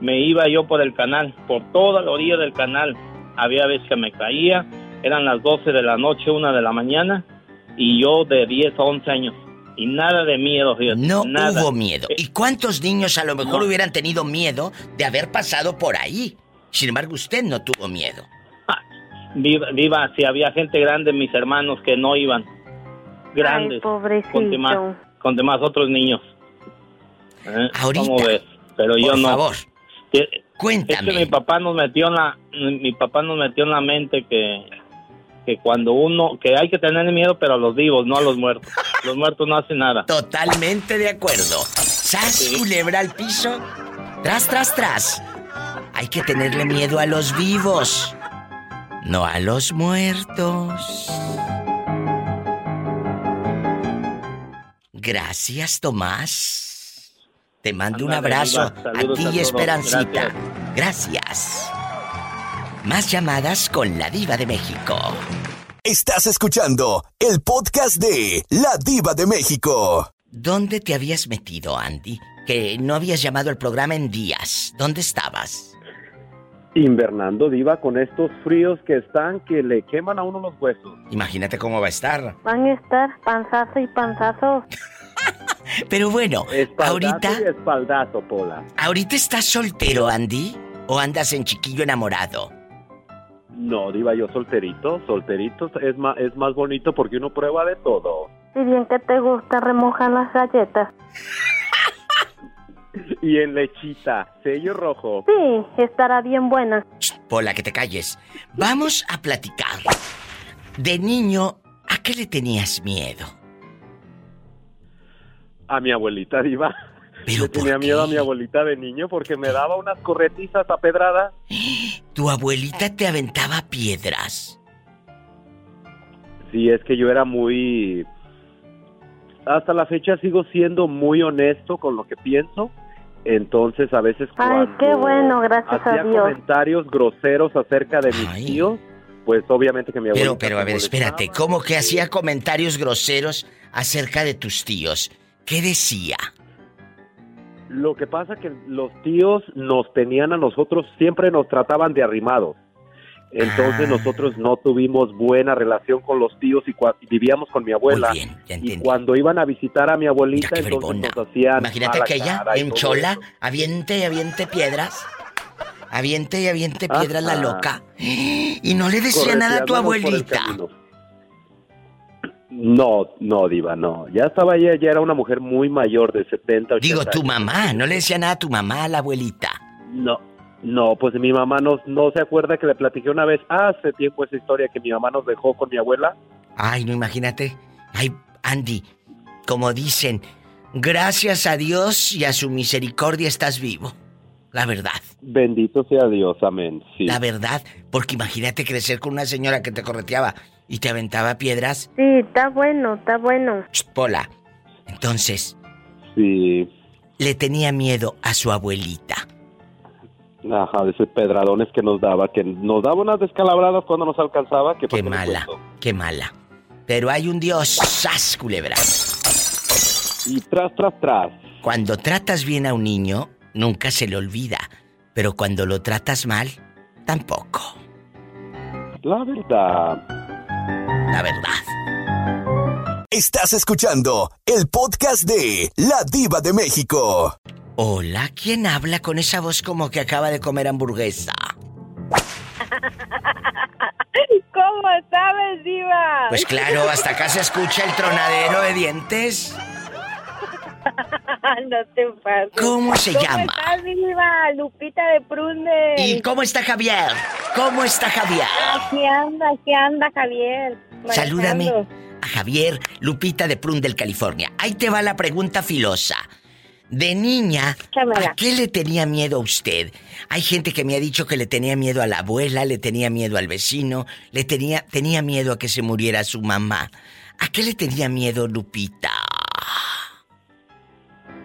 me iba yo por el canal, por toda la orilla del canal. Había veces que me caía, eran las 12 de la noche, una de la mañana, y yo de 10 a 11 años. Y nada de miedo, fíjate, No nada. hubo miedo. ¿Y cuántos niños a lo mejor No. hubieran tenido miedo de haber pasado por ahí? Sin embargo, usted no tuvo miedo. Viva, viva, si había gente grande, mis hermanos que no iban. Grandes. Ay, pobrecito. Con demás, con demás otros niños. ¿Eh? Ahorita, ¿Cómo ves? Pero yo por no. favor, Que- cuéntame. Es que mi papá nos metió en la, mi papá nos metió en la mente que, que cuando uno, que hay que tener miedo, pero a los vivos, no a los muertos. Los muertos no hacen nada. Totalmente de acuerdo. Sas, culebra al piso. Tras, tras, tras. Hay que tenerle miedo a los vivos, no a los muertos. Gracias, Tomás. Te mando un abrazo a ti y. Esperancita. Gracias. Más llamadas con la diva de México. Estás escuchando el podcast de La Diva de México. ¿Dónde te habías metido, Andy? Que no habías llamado al programa en días. ¿Dónde estabas? Invernando, Diva, con estos fríos que están que le queman a uno los huesos. Imagínate cómo va a estar. Van a estar panzazo y panzazo. Pero bueno, Espaldazo ahorita, y espaldazo, Pola. ahorita estás soltero, Andy, o andas en chiquillo enamorado. No, Diva, yo solterito, solterito es más, es más bonito porque uno prueba de todo. Si bien que te gusta remojar las galletas. Y en lechita, sello rojo. Sí, estará bien buena. Pola, que te calles. Vamos a platicar. De niño, ¿a qué le tenías miedo? A mi abuelita, Diva. Le tenía miedo a mi abuelita de niño porque me daba unas corretizas a pedrada. Tu abuelita te aventaba piedras. Sí, es que yo era muy... Hasta la fecha sigo siendo muy honesto con lo que pienso. Entonces a veces Ay, cuando qué bueno, gracias hacía a Dios. comentarios groseros acerca de mis tíos, pues obviamente que mi abuelita... Pero, pero, a ver, espérate, ¿cómo que hacía comentarios groseros acerca de tus tíos? ¿Qué decía? Lo que pasa que los tíos nos tenían a nosotros, siempre nos trataban de arrimados. Entonces Ah. nosotros no tuvimos buena relación con los tíos y, cua- vivíamos con mi abuela. y cuando iban a visitar a mi abuelita, entonces nos hacían Imagínate cara y en chola, eso. aviente y aviente piedras. Aviente y aviente piedras la loca. Y no le decía nada a tu abuelita. No, no, diva, no. Ya estaba ella, ya era una mujer muy mayor de 70, 80 Digo, tu años. mamá, no le decía nada a tu mamá, a la abuelita. No, no, pues mi mamá no, no se acuerda que le platiqué una vez hace tiempo esa historia que mi mamá nos dejó con mi abuela. Ay, no imagínate. Ay, Andy, como dicen, gracias a Dios y a su misericordia estás vivo. La verdad, Bendito sea Dios, amén. Sí. la verdad. Porque imagínate crecer con una señora que te correteaba y te aventaba piedras. Sí, está bueno, está bueno. Pola. Entonces, Sí. le tenía miedo a su abuelita. Ajá, de esos pedradones que nos daba, que nos daba unas descalabradas cuando nos alcanzaba. Que Qué mala, qué mala. Pero hay un Dios, ¡sas, culebra! Y tras, tras, tras. Cuando tratas bien a un niño, nunca se le olvida. Pero cuando lo tratas mal, tampoco. La verdad. La verdad. Estás escuchando el podcast de La Diva de México. Hola, ¿quién habla con esa voz como que acaba de comer hamburguesa? ¿Cómo sabes, Diva? Pues claro, hasta acá se escucha el tronadero de dientes. no te pases. ¿Cómo se ¿Cómo llama? estás, Diva? Lupita de Prunde. ¿Y cómo está Javier? ¿Cómo está Javier? Aquí anda, aquí anda Javier. Salúdame a Javier Lupita de Prundel, California. Ahí te va la pregunta filosa. De niña, ¿a qué le tenía miedo a usted? Hay gente que me ha dicho que le tenía miedo a la abuela, le tenía miedo al vecino, le tenía, tenía miedo a que se muriera su mamá. ¿A qué le tenía miedo Lupita?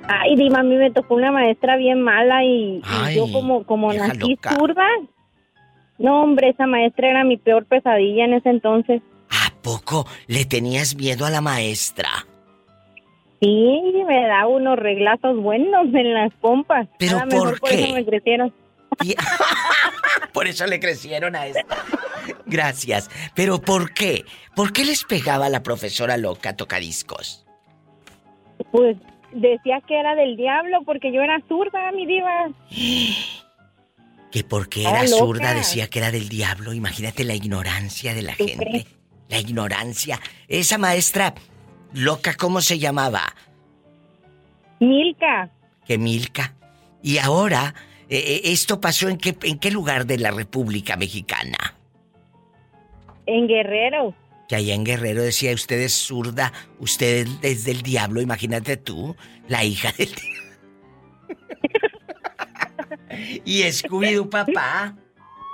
Ay, Diva, a mí me tocó una maestra bien mala y, yo como, como nací loca. No, hombre, esa maestra era mi peor pesadilla en ese entonces. ¿A poco le tenías miedo a la maestra? Sí, me da unos reglazos buenos en las pompas. ¿Pero A lo mejor por por qué? eso me crecieron. Por eso le crecieron a esta. Gracias. Pero ¿por qué? ¿Por qué les pegaba la profesora loca tocadiscos? Pues decía que era del diablo porque yo era zurda, mi diva. Que porque era loca. zurda decía que era del diablo. Imagínate la ignorancia de la ¿Tú gente. crees? La ignorancia. Esa maestra loca, ¿cómo se llamaba? Milka. Que Milka. Y ahora, eh, eh, ¿esto pasó en qué, en qué lugar de la República Mexicana? En Guerrero. Que allá en Guerrero decía, usted es zurda, usted es del diablo, imagínate tú, la hija del diablo. y Scooby-Doo, papá.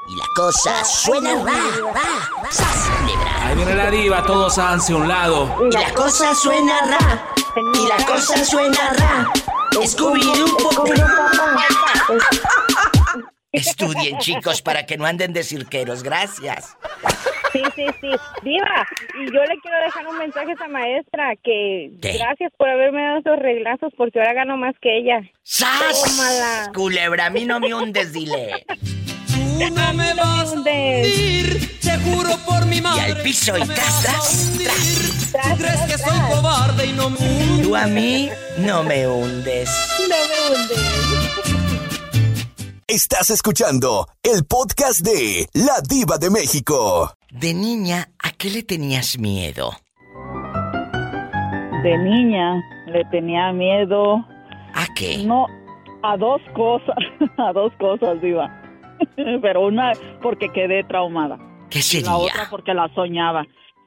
Y la cosa suena ra, ra, sas. Ahí viene la diva, todos háganse a un lado. Y la cosa suena ra, y la cosa suena ra. Scooby-Doo, papá. Estudien, chicos, para que no anden de cirqueros. Gracias. Sí, sí, sí. Diva, y yo le quiero dejar un mensaje a esa maestra que ¿Qué? gracias por haberme dado esos reglazos porque ahora gano más que ella. ¡Sas! Tómala. Culebra, a mí no me hundes, dile. Tú no me vas a hundir, te juro por mi madre. Y al piso y tras, tras, tras. ¿Tú crees que soy cobarde y no me hundes? Tú a mí no me hundes. No me hundes. Estás escuchando el podcast de La Diva de México. De niña, ¿a qué le tenías miedo? De niña le tenía miedo. ¿A qué? No, a dos cosas, a dos cosas, Diva. Pero una porque quedé traumada. ¿Qué La sería? otra porque la soñaba.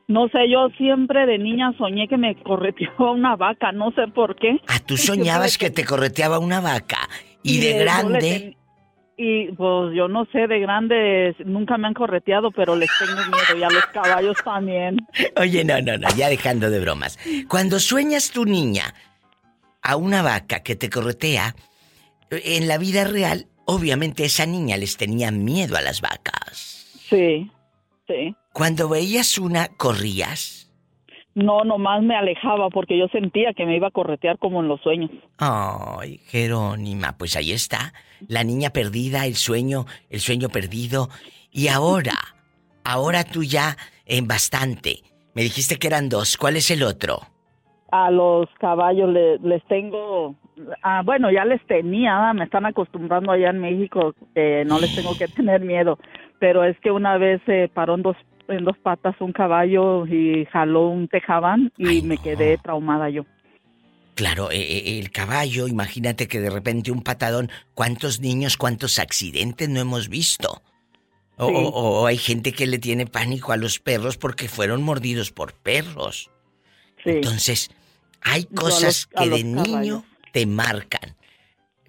No sé, yo siempre de niña soñé que me correteaba una vaca, no sé por qué. Ah, tú soñabas que te correteaba una vaca. Y de grande, Y pues yo no sé, de grande nunca me han correteado, pero les tengo miedo y a los caballos también. Oye, no, no, no, ya dejando de bromas. Cuando sueñas tu niña a una vaca que te corretea, en la vida real, obviamente esa niña les tenía miedo a las vacas. Sí, sí. Cuando veías una, corrías. No, nomás me alejaba porque yo sentía que me iba a corretear como en los sueños. Ay, Jerónima, pues ahí está. La niña perdida, el sueño, el sueño perdido. Y ahora, ahora tú ya en bastante. Me dijiste que eran dos. ¿Cuál es el otro? A los caballos le- les tengo, ah, bueno, ya les tenía, me están acostumbrando allá en México que no les tengo que tener miedo, pero es que una vez se paró en dos, en dos patas un caballo y jaló un tejabán y me quedé traumada yo. Claro, eh, eh, el caballo, imagínate que de repente un patadón, ¿cuántos niños, cuántos accidentes no hemos visto? O, Sí. o- o hay gente que le tiene pánico a los perros porque fueron mordidos por perros. Entonces, hay cosas los- que de niño te marcan.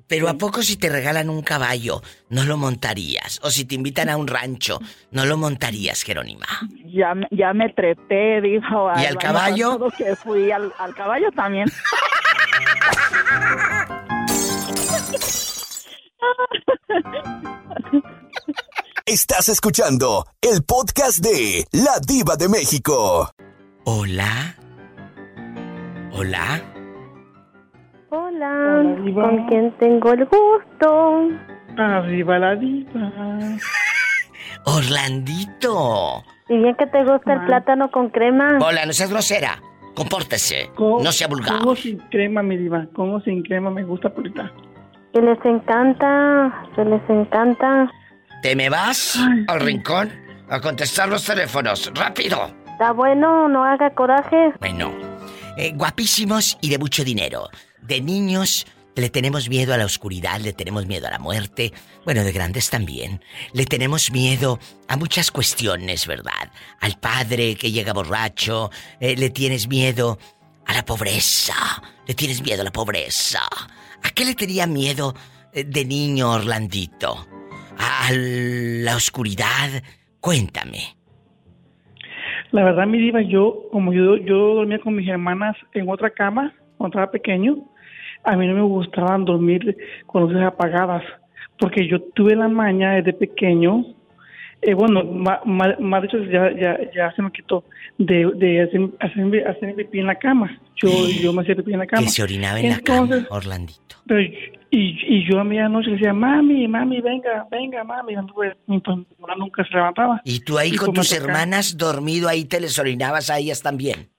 Pero ¿a poco si te regalan un caballo, no lo montarías? O si te invitan a un rancho, no lo montarías, Jerónima. Ya, me- ya me trepé, dijo. ¿Y al caballo? que fui al, al caballo también. Estás escuchando el podcast de La Diva de México. Hola. Hola. Hola. Hola, ¿con quién tengo el gusto? Arriba la diva. Orlandito. Y bien que te gusta el plátano con crema. Hola, no seas grosera. Compórtese. No sea vulgar. Como sin crema, mi diva. Como sin crema me gusta, Polita. Que les encanta, se les encanta. ¿Te me vas al rincón a contestar los teléfonos? ¡Rápido! Está bueno, no haga coraje. Bueno, eh, guapísimos y de mucho dinero. De niños le tenemos miedo a la oscuridad, le tenemos miedo a la muerte. Bueno, de grandes también. Le tenemos miedo a muchas cuestiones, ¿verdad? Al padre que llega borracho, eh, le tienes miedo a la pobreza, le tienes miedo a la pobreza. ¿A qué le tenía miedo eh, de niño, Orlandito? ¿A la oscuridad? Cuéntame. La verdad, mi diva, yo, como yo, yo dormía con mis hermanas en otra cama, cuando estaba pequeño, a mí no me gustaban dormir con luces apagadas, porque yo tuve la maña desde pequeño, eh, bueno, más dicho, ya, ya, ya se me quitó, de, de hacer, hacer, hacer pipí en la cama. Yo, yo me hacía pipí en la cama. Que se orinaba en la cama, Orlandito. Pero, y, y yo a medianoche decía, mami, mami, venga, venga, mami. Pues, pues, nunca se levantaba. ¿Y tú ahí con tus hermanas dormido ahí te les orinabas a ellas también?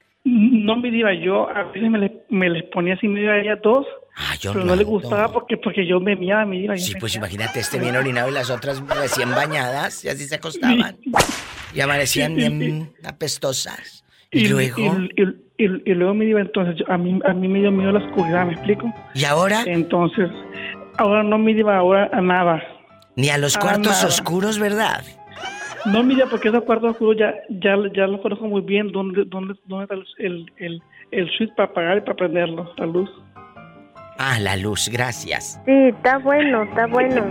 No me diva, yo a veces me, le, me les ponía así medio a ellas dos. Ah, yo pero no, le gustaba porque porque yo me miaba mi diva. Sí, pues imagínate, este bien orinado y las otras recién bañadas y así se acostaban. Y amanecían bien apestosas. Y, luego... Y, luego me diva, entonces, a mí, a mí me dio miedo la oscuridad, ¿me explico? ¿Y ahora? Entonces, ahora no me iba ahora a nada. Ni a los cuartos oscuros, ¿verdad? No, mira, porque esos cuartos oscuros ya, ya, ya los conozco muy bien. ¿Dónde, dónde, dónde está el, el, el, switch para apagar y para prenderlo? La luz. Ah, la luz, gracias. Sí, está bueno, está bueno.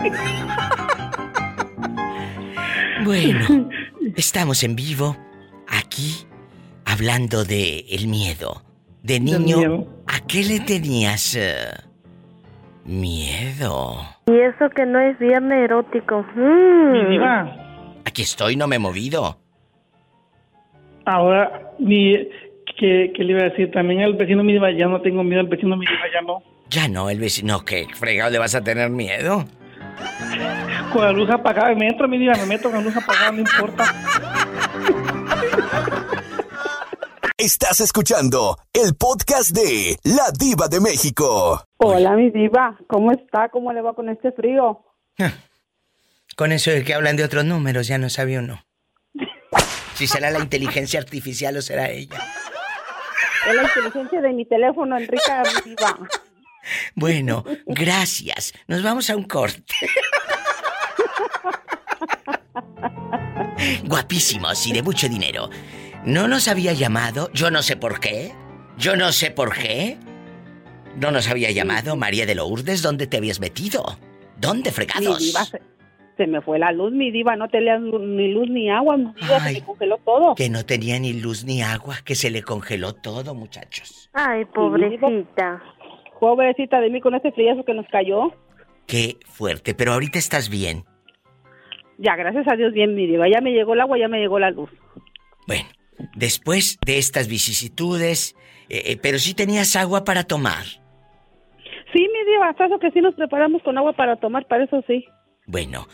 bueno, estamos en vivo aquí hablando de el miedo. De niño, ¿a qué le tenías eh, miedo? Y eso que no es viernes erótico. Mm. Aquí estoy, no me he movido. Ahora, mi, ¿qué, le iba a decir? También al vecino me iba, ya no tengo miedo, al vecino me iba, ya no. Ya no, el vecino, ¿qué fregado le vas a tener miedo? Con la luz apagada, me entro, mi diva, me meto con la luz apagada, no importa. Estás escuchando el podcast de La Diva de México. Hola, mi diva. ¿Cómo está? ¿Cómo le va con este frío? Con eso de que hablan de otros números, ya no sabe uno. Si será la inteligencia artificial o será ella. Es la inteligencia de mi teléfono, Enrique Diva. Bueno, gracias. Nos vamos a un corte. Guapísimos y de mucho dinero. No nos había llamado, yo no sé por qué. Yo no sé por qué. No nos había llamado María de Lourdes, ¿dónde te habías metido? ¿Dónde fregados? Mi diva, se, me fue la luz, mi diva, no tenía ni luz ni agua, mi diva, se me congeló todo. Que no tenía ni luz ni agua, que se le congeló todo, muchachos. Ay, pobrecita. pobrecita de mí con este friazo que nos cayó. Qué fuerte, pero ahorita estás bien. Ya, gracias a Dios, bien, mi diva. Ya me llegó el agua, ya me llegó la luz. Bueno, después de estas vicisitudes, eh, eh, pero sí tenías agua para tomar. Sí, mi diva, hasta eso que sí nos preparamos con agua para tomar, para eso sí. Bueno,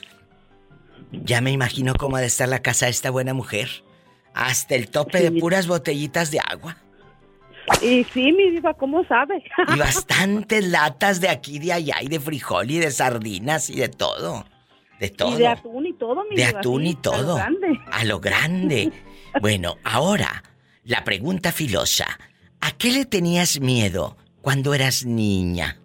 ya me imagino cómo ha de estar la casa de esta buena mujer. Hasta el tope de puras botellitas de agua. Y sí, mi diva, ¿cómo sabe? y bastantes latas de aquí, de allá, y de frijol, y de sardinas, y de todo. De todo. Y de atún y todo, mi De atún y todo. A lo grande. A lo grande. bueno, ahora, la pregunta filosa. ¿A qué le tenías miedo cuando eras niña?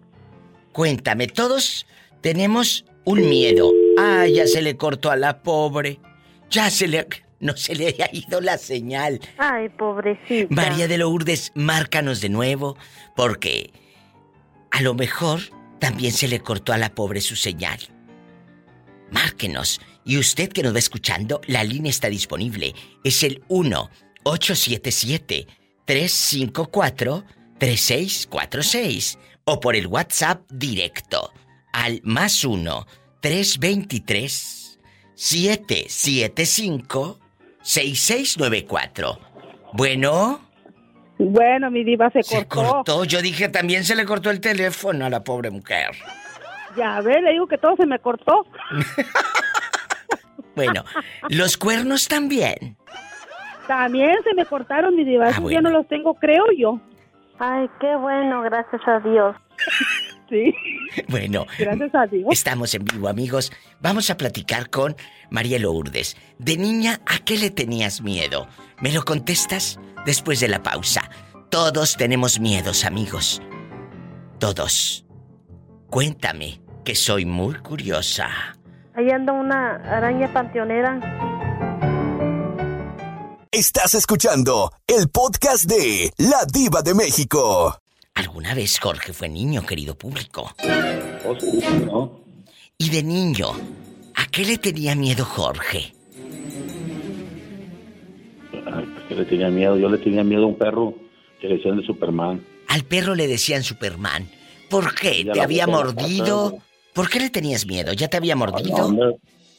Cuéntame, todos tenemos un miedo. Ah, ya se le cortó a la pobre. Ya se le... No se le ha ido la señal. Ay, pobrecita. María de Lourdes, márcanos de nuevo, porque a lo mejor también se le cortó a la pobre su señal. Márquenos. Y usted que nos va escuchando, la línea está disponible. Es el 1-877-354-3646. O por el WhatsApp directo al más 1-323-775-6694. Bueno. Bueno, mi diva se, se cortó. Yo dije, también se le cortó el teléfono a la pobre mujer. Ya ve, le digo que todo se me cortó. bueno, los cuernos también. También se me cortaron, mi diva. Ah, yo no los tengo, creo yo. Ay, qué bueno, gracias a Dios. sí. Bueno, gracias a Dios. Estamos en vivo, amigos. Vamos a platicar con María Lourdes. De niña, ¿a qué le tenías miedo? ¿Me lo contestas después de la pausa? Todos tenemos miedos, amigos. Todos. Cuéntame, que soy muy curiosa. Ahí anda una araña panteonera. Estás escuchando el podcast de La Diva de México. ¿Alguna vez Jorge fue niño, querido público? Oh, y de niño, ¿a qué le tenía miedo Jorge? ¿Qué le tenía miedo? Yo le tenía miedo a un perro que le decían de Superman. Al perro le decían Superman. ¿Por qué? ¿Te había mordido? ¿Por qué le tenías miedo? ¿Ya te había mordido?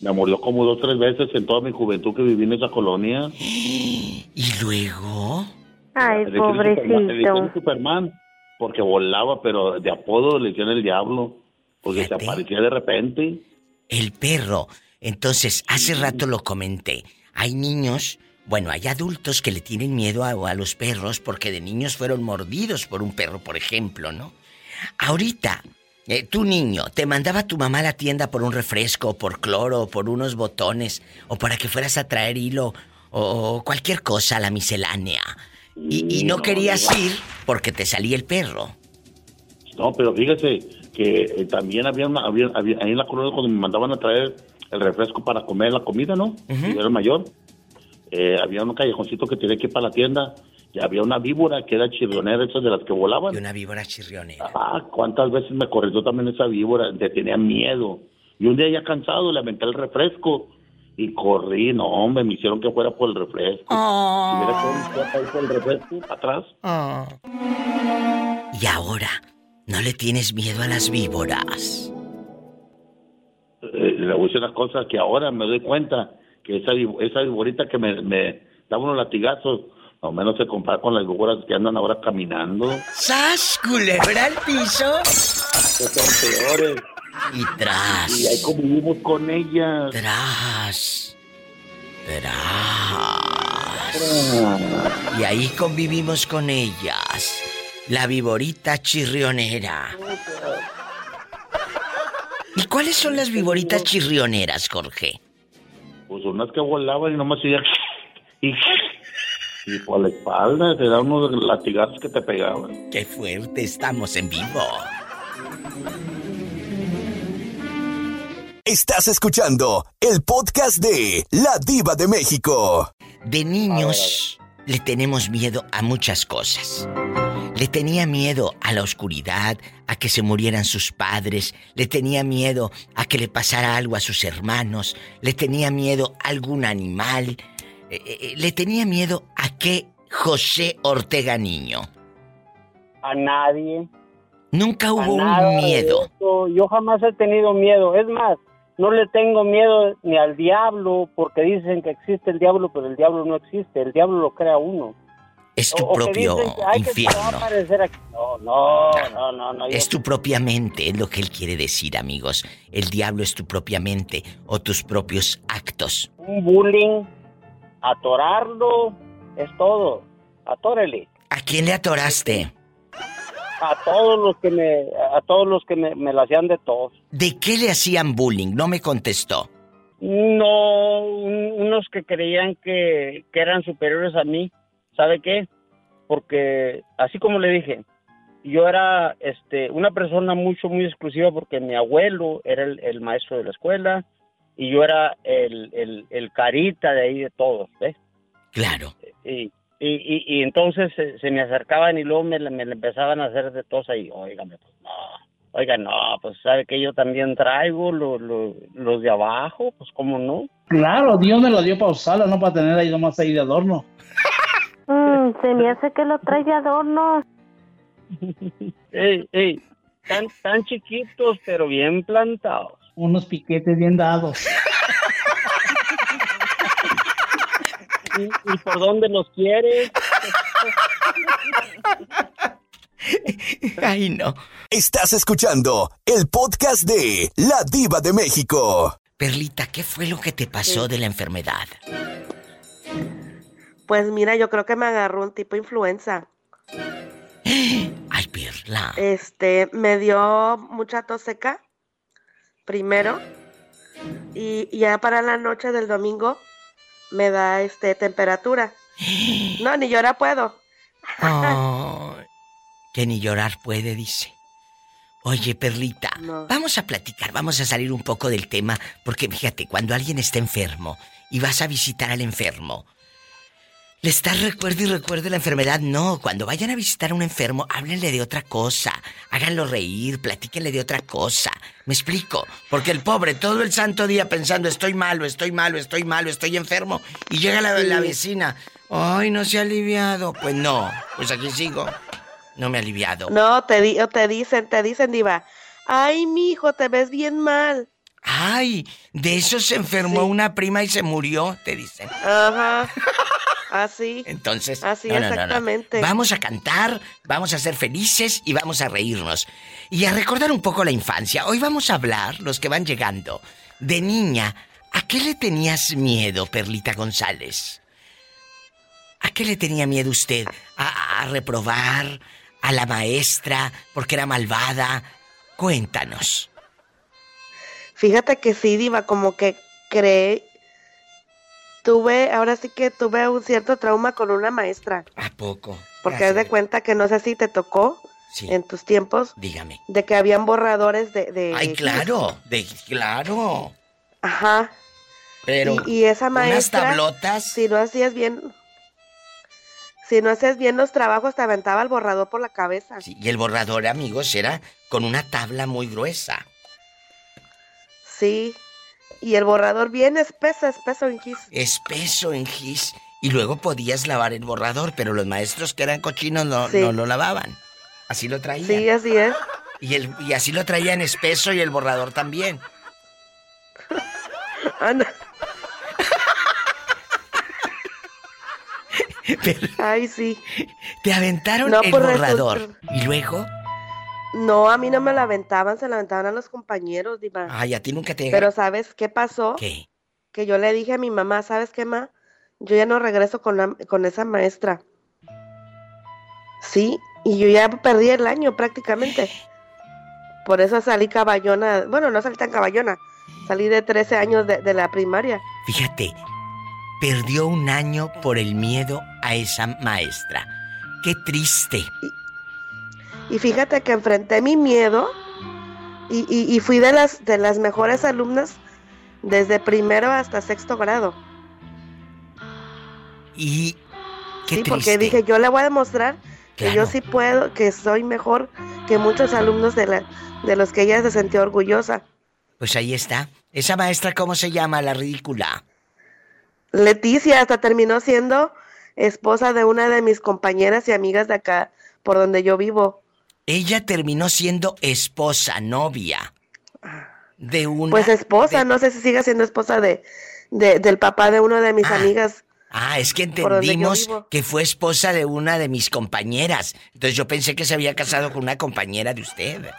me, mordió como dos o tres veces en toda mi juventud que viví en esa colonia. ¿Y luego? Ay, pobrecito. le decían Superman porque volaba, pero de apodo le decían el diablo, porque se aparecía de repente. El perro. Entonces, hace rato lo comenté. Hay niños, bueno, hay adultos que le tienen miedo a, a los perros porque de niños fueron mordidos por un perro, por ejemplo, ¿no? Ahorita, eh, tu niño, te mandaba tu mamá a la tienda por un refresco, por cloro, por unos botones, o para que fueras a traer hilo, o cualquier cosa, la miscelánea. Y, no, querías ir porque te salía el perro. No, pero fíjese que eh, también había, una, había, ahí en la colonia cuando me mandaban a traer el refresco para comer la comida, ¿no? Yo era mayor. Eh, había un callejoncito que tenía que ir para la tienda y había una víbora que era chirrionera, esas de las que volaban. Y una víbora chirrionera. Ah, cuántas veces me corrió también esa víbora, le tenía miedo. Y un día ya cansado le aventé el refresco y corrí, no, hombre, me hicieron que fuera por el refresco. Oh. Y mira por el refresco, atrás. Oh. Y ahora, ¿no le tienes miedo a las víboras? Eh, le voy a decir una cosa que ahora me doy cuenta que esa, esa víborita que me, me daba unos latigazos, o menos se compara con las víboras que andan ahora caminando. ¡Sas, culebra al piso! son peores. Y tras. Y ahí convivimos con ella. Tras. Tras. Y ahí convivimos con ellas. La viborita chirrionera. ¿Y cuáles son las viboritas chirrioneras, Jorge? Pues unas que volaban y nomás iban... Y, y por la espalda te da unos latigazos que te pegaban. ¡Qué fuerte! Estamos en vivo. Estás escuchando el podcast de La Diva de México. De niños le tenemos miedo a muchas cosas. Le tenía miedo a la oscuridad, a que se murieran sus padres, le tenía miedo a que le pasara algo a sus hermanos, le tenía miedo a algún animal, eh, eh, le tenía miedo a qué José Ortega Niño. A nadie. Nunca hubo un miedo. Yo jamás he tenido miedo. Es más, no le tengo miedo ni al diablo, porque dicen que existe el diablo, pero el diablo no existe, el diablo lo crea uno. Es tu propio infierno. No, no, no, no, Es tu propia mente, es lo que él quiere decir, amigos. El diablo es tu propia mente o tus propios actos. Un bullying, atorarlo, es todo. Atórele. ¿A quién le atoraste? A todos los que me a todos los que me, me lo hacían de todos. ¿De qué le hacían bullying? No me contestó. No, unos que creían que, que eran superiores a mí. ¿Sabe qué? Porque así como le dije, yo era este una persona mucho muy exclusiva porque mi abuelo era el, maestro de la escuela y yo era el, el, el carita de ahí de todos, ¿ves? Claro. Y, y, y, entonces se, me acercaban y luego me, me empezaban a hacer de tos ahí. Óigame, pues no. Oiga, no, pues sabe que yo también traigo los de abajo, pues cómo no. Claro, Dios me lo dio para usarlo, no para tener ahí nomás ahí de adorno. Mm, se me hace que lo trae de adorno. ey, ey, tan, tan chiquitos, pero bien plantados. Unos piquetes bien dados. ¿Y, por dónde los quieres? Ay, no. Estás escuchando el podcast de La Diva de México. Perlita, ¿qué fue lo que te pasó de la enfermedad? Pues mira, yo creo que me agarró un tipo influenza. Ay, Perla. Este, me dio mucha tos seca primero y ya para la noche del domingo me da este temperatura. No, ni llorar puedo. que ni llorar puede, dice. Oye, Perlita, vamos a platicar, vamos a salir un poco del tema, porque fíjate, cuando alguien está enfermo y vas a visitar al enfermo, ¿Le estás recuerdo y recuerde la enfermedad? No, cuando vayan a visitar a un enfermo, háblenle de otra cosa. Háganlo reír, platíquenle de otra cosa. ¿Me explico? Porque el pobre todo el santo día pensando estoy malo, estoy malo, estoy malo, estoy enfermo. Y llega la, la vecina. Ay, no se ha aliviado. Pues no, pues aquí sigo. No me ha aliviado. No, te, te dicen, te dicen, Diva. Ay, mi hijo, te ves bien mal. Ay, de eso se enfermó una prima y se murió, te dicen. Ajá. Así. Entonces, así exactamente. vamos a cantar, vamos a ser felices y vamos a reírnos. Y a recordar un poco la infancia. Hoy vamos a hablar, los que van llegando, de niña. ¿A qué le tenías miedo, Perlita González? ¿A qué le tenía miedo usted? ¿A, a reprobar? ¿A la maestra porque era malvada? Cuéntanos. Fíjate que sí, Diva, como que cree tuve, ahora sí que tuve un cierto trauma con una maestra. ¿A poco? Porque haz de cuenta que no sé si te tocó en tus tiempos. Dígame. De que habían borradores de... de Ay, claro, de claro. Ajá. Pero... Y, esa maestra... Unas tablotas. Si no hacías bien... Si no hacías bien los trabajos, te aventaba el borrador por la cabeza. Sí, y el borrador, amigos, era con una tabla muy gruesa. Sí, y el borrador bien espeso, espeso en gis. Espeso en gis. Y luego podías lavar el borrador, pero los maestros que eran cochinos no, no lo lavaban. Así lo traían. Sí, así es. Y, el, y así lo traían espeso y el borrador también. Anda. Ay, sí. Te aventaron el pues borrador. ¿Y luego? No, a mí no me la aventaban, se la aventaban a los compañeros, Diva. Ay, a ti nunca te... Pero ¿sabes qué pasó? ¿Qué? Que yo le dije a mi mamá, ¿sabes qué, ma? Yo ya no regreso con, con esa maestra. Sí, y yo ya perdí el año prácticamente. Por eso salí caballona, bueno, no salí tan caballona, salí de 13 años de, la primaria. Fíjate, perdió un año por el miedo a esa maestra. Qué triste. Y fíjate que enfrenté mi miedo y, fui de las, de las mejores alumnas desde primero hasta sexto grado. Y qué sí, porque dije, yo le voy a demostrar que yo sí puedo, que soy mejor que muchos alumnos de, la, de los que ella se sintió orgullosa. Pues ahí está. ¿Esa maestra cómo se llama, la ridícula? Leticia, hasta terminó siendo esposa de una de mis compañeras y amigas de acá, por donde yo vivo. Ella terminó siendo esposa, novia de una. Pues esposa, no sé si sigue siendo esposa de, del papá de una de mis ah. amigas. Ah, es que entendimos que fue esposa de una de mis compañeras. Entonces yo pensé que se había casado con una compañera de usted.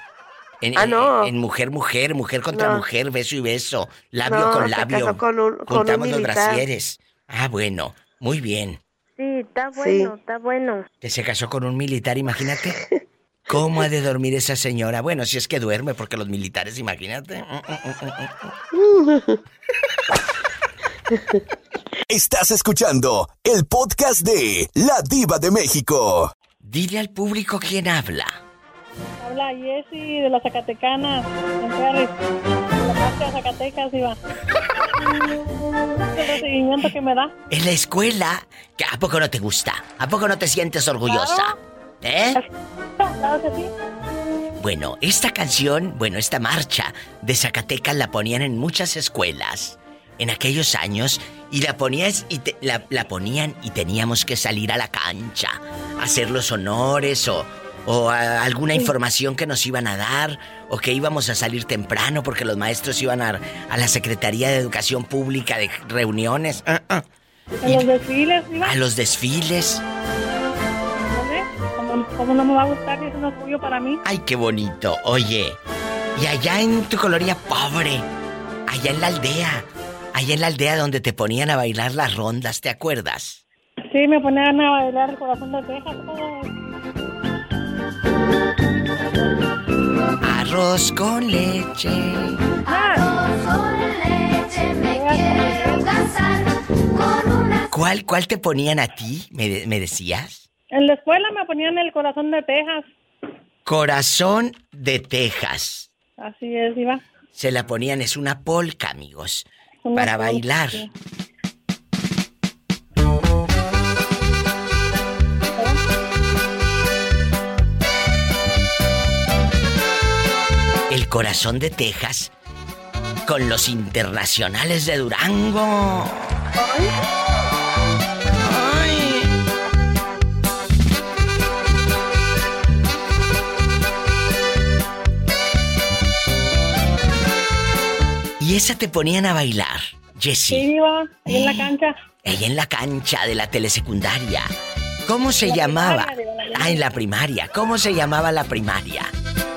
En, ah, no. En, mujer, mujer, mujer contra mujer, beso y beso, labio con labio. Se casó con un, Juntamos los brasieres. Ah, bueno, muy bien. Sí, está bueno, está bueno. Que se casó con un militar, imagínate. ¿Cómo ha de dormir esa señora? Bueno, si es que duerme, porque los militares, imagínate. Estás escuchando el podcast de La Diva de México. Dile al público quién habla. Habla Jessy de la Zacatecana, en Ferris. De la parte de Zacatecas, Iba. el recibimiento que me da. En la escuela, ¿a poco no te gusta? ¿A poco no te sientes orgullosa? ¿Eh? Bueno, esta canción, bueno, esta marcha de Zacatecas la ponían en muchas escuelas en aquellos años y la ponías y la, ponían y teníamos que salir a la cancha, hacer los honores o, o alguna información que nos iban a dar o que íbamos a salir temprano porque los maestros iban a, a la Secretaría de Educación Pública de reuniones. Ah, ah. ¿A los desfiles? A los desfiles. ¿Cómo no me va a gustar si es un orgullo para mí? Ay, qué bonito. Oye, y allá en tu colonia pobre, allá en la aldea, allá en la aldea donde te ponían a bailar las rondas, ¿te acuerdas? Sí, me ponían a bailar el corazón de Texas. Arroz con leche. Arroz con leche, me quiero casar con una... ¿Cuál, cuál te ponían a ti? ¿Me, me decías? En la escuela me ponían el corazón de Texas. Corazón de Texas. Así es, Iba. Se la ponían, es una polca, amigos. para bailar. sí. El corazón de Texas con los internacionales de Durango. Ay. Y esa te ponían a bailar, Sí, Jessie. Iba, ahí en la cancha. Ella en la cancha de la telesecundaria. ¿Cómo se La llamaba? primaria, Diva, Ah, en la primaria. ¿Cómo se llamaba la primaria?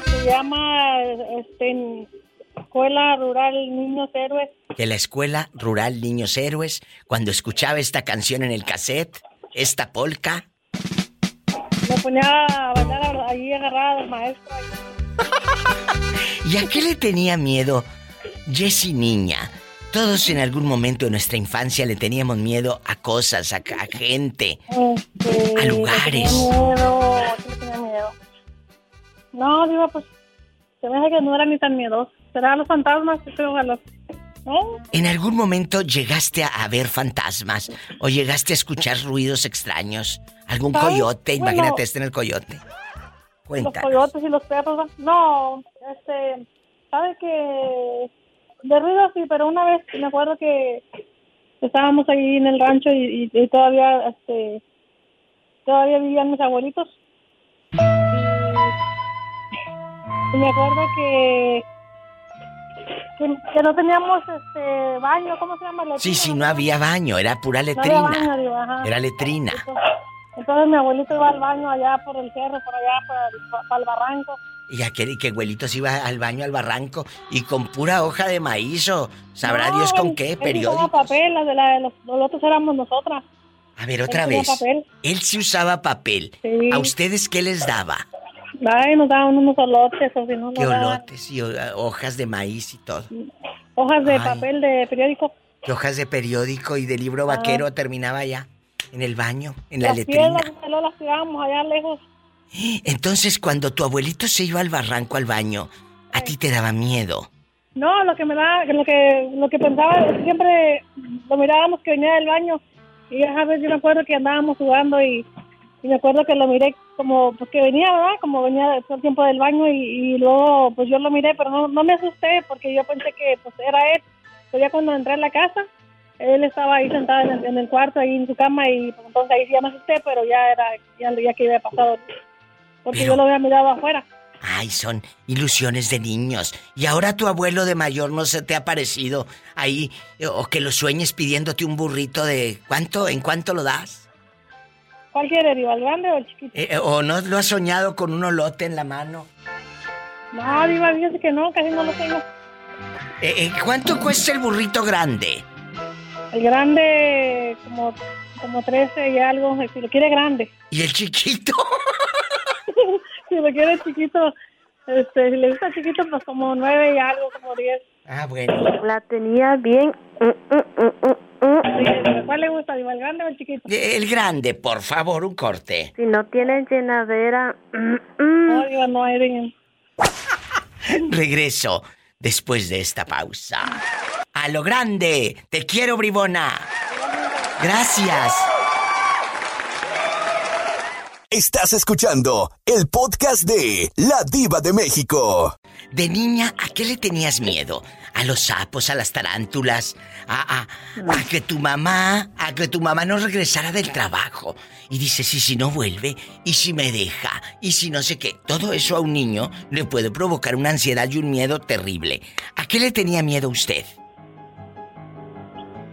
Se llama este, Escuela Rural Niños Héroes. De la escuela rural Niños Héroes, cuando escuchaba esta canción en el cassette, esta polca. Me ponía a bailar ahí agarrada del maestro. ¿Y a qué le tenía miedo Jessie niña? Todos en algún momento de nuestra infancia le teníamos miedo a cosas, a, a gente, Este, a lugares. Miedo, ¿a qué le tenía miedo? No, digo, pues, se me hace que no era ni tan miedoso. Será los fantasmas, a los... ¿No? ¿En algún momento llegaste a, ver fantasmas o llegaste a escuchar ruidos extraños? ¿Algún ¿Sabes? coyote? Bueno. Imagínate este en el coyote. Los Cuenta. coyotes y los perros. No, este, sabe que de ruido sí, pero una vez me acuerdo que estábamos ahí en el rancho y, y- y todavía, este, todavía vivían mis abuelitos. Y, me acuerdo que, que, que no teníamos este baño, ¿cómo se llama? Sí, sí, no había baño, era pura No había letrina. baño, digo, ajá. Era letrina. Entonces mi abuelito iba al baño allá por el cerro, por allá, para para el barranco. Y aquel y que abuelito se iba al baño, al barranco, y con pura hoja de maíz o sabrá No, Dios con qué periódico. papel, las de la, los, los otros éramos nosotras. A ver, otra él vez. papel. Él sí usaba papel. Sí. ¿A ustedes qué les daba? Ay, nos daban unos olotes, o si no, ¿Qué olotes y ho- hojas de maíz y todo? hojas de Ay. papel de periódico. ¿Qué hojas de periódico y de libro Ah. vaquero terminaba allá? En el baño, en la las letrina. piedras las tirábamos allá lejos. Entonces, cuando tu abuelito se iba al barranco al baño, a ti te daba miedo. No, lo que me da, lo que, lo que pensaba, siempre lo mirábamos que venía del baño. Y a veces yo me acuerdo que andábamos jugando y, me acuerdo que lo miré como, pues que venía, ¿verdad? Como venía todo el tiempo del baño y, y luego pues yo lo miré, pero no, no me asusté porque yo pensé que pues era él. Pero ya cuando entré a la casa, él estaba ahí sentado en el, en el cuarto, ahí en su cama y pues, entonces ahí sí ya me asusté, pero ya era, ya, ya que había pasado. Porque Pero- yo lo había mirado afuera. Ay, son ilusiones de niños. Y ahora tu abuelo de mayor no se te ha parecido ahí eh, o que lo sueñes pidiéndote un burrito de ¿cuánto? ¿En cuánto lo das? ¿Cuál quiere, Diva, el grande o el chiquito? Eh, eh, ¿O no lo has soñado con un olote en la mano? No, Diva, fíjese que no, casi no lo tengo. Eh, eh, ¿Cuánto cuesta el burrito grande? El grande, como, como 13 y algo, si lo quiere grande. ¿Y el chiquito? si lo quiere chiquito, este, si le gusta chiquito, pues como 9 y algo, como 10. Ah, bueno. La tenía bien. mm, mm, mm. Sí, pero ¿Cuál le gusta, Diva, el grande o el chiquito? Eh, El grande, por favor, un corte. Si no tienen llenadera. No, Diva, no hay de- Regreso después de esta pausa. A lo grande, te quiero, bribona. Gracias. Estás escuchando el podcast de La Diva de México. De niña, ¿a qué le tenías miedo? ¿A los sapos, a las tarántulas? ¿A, a, a que tu mamá, a que tu mamá no regresara del trabajo? Y dices, ¿y si no vuelve? ¿Y si me deja? ¿Y si no sé qué? Todo eso a un niño le puede provocar una ansiedad y un miedo terrible. ¿A qué le tenía miedo usted?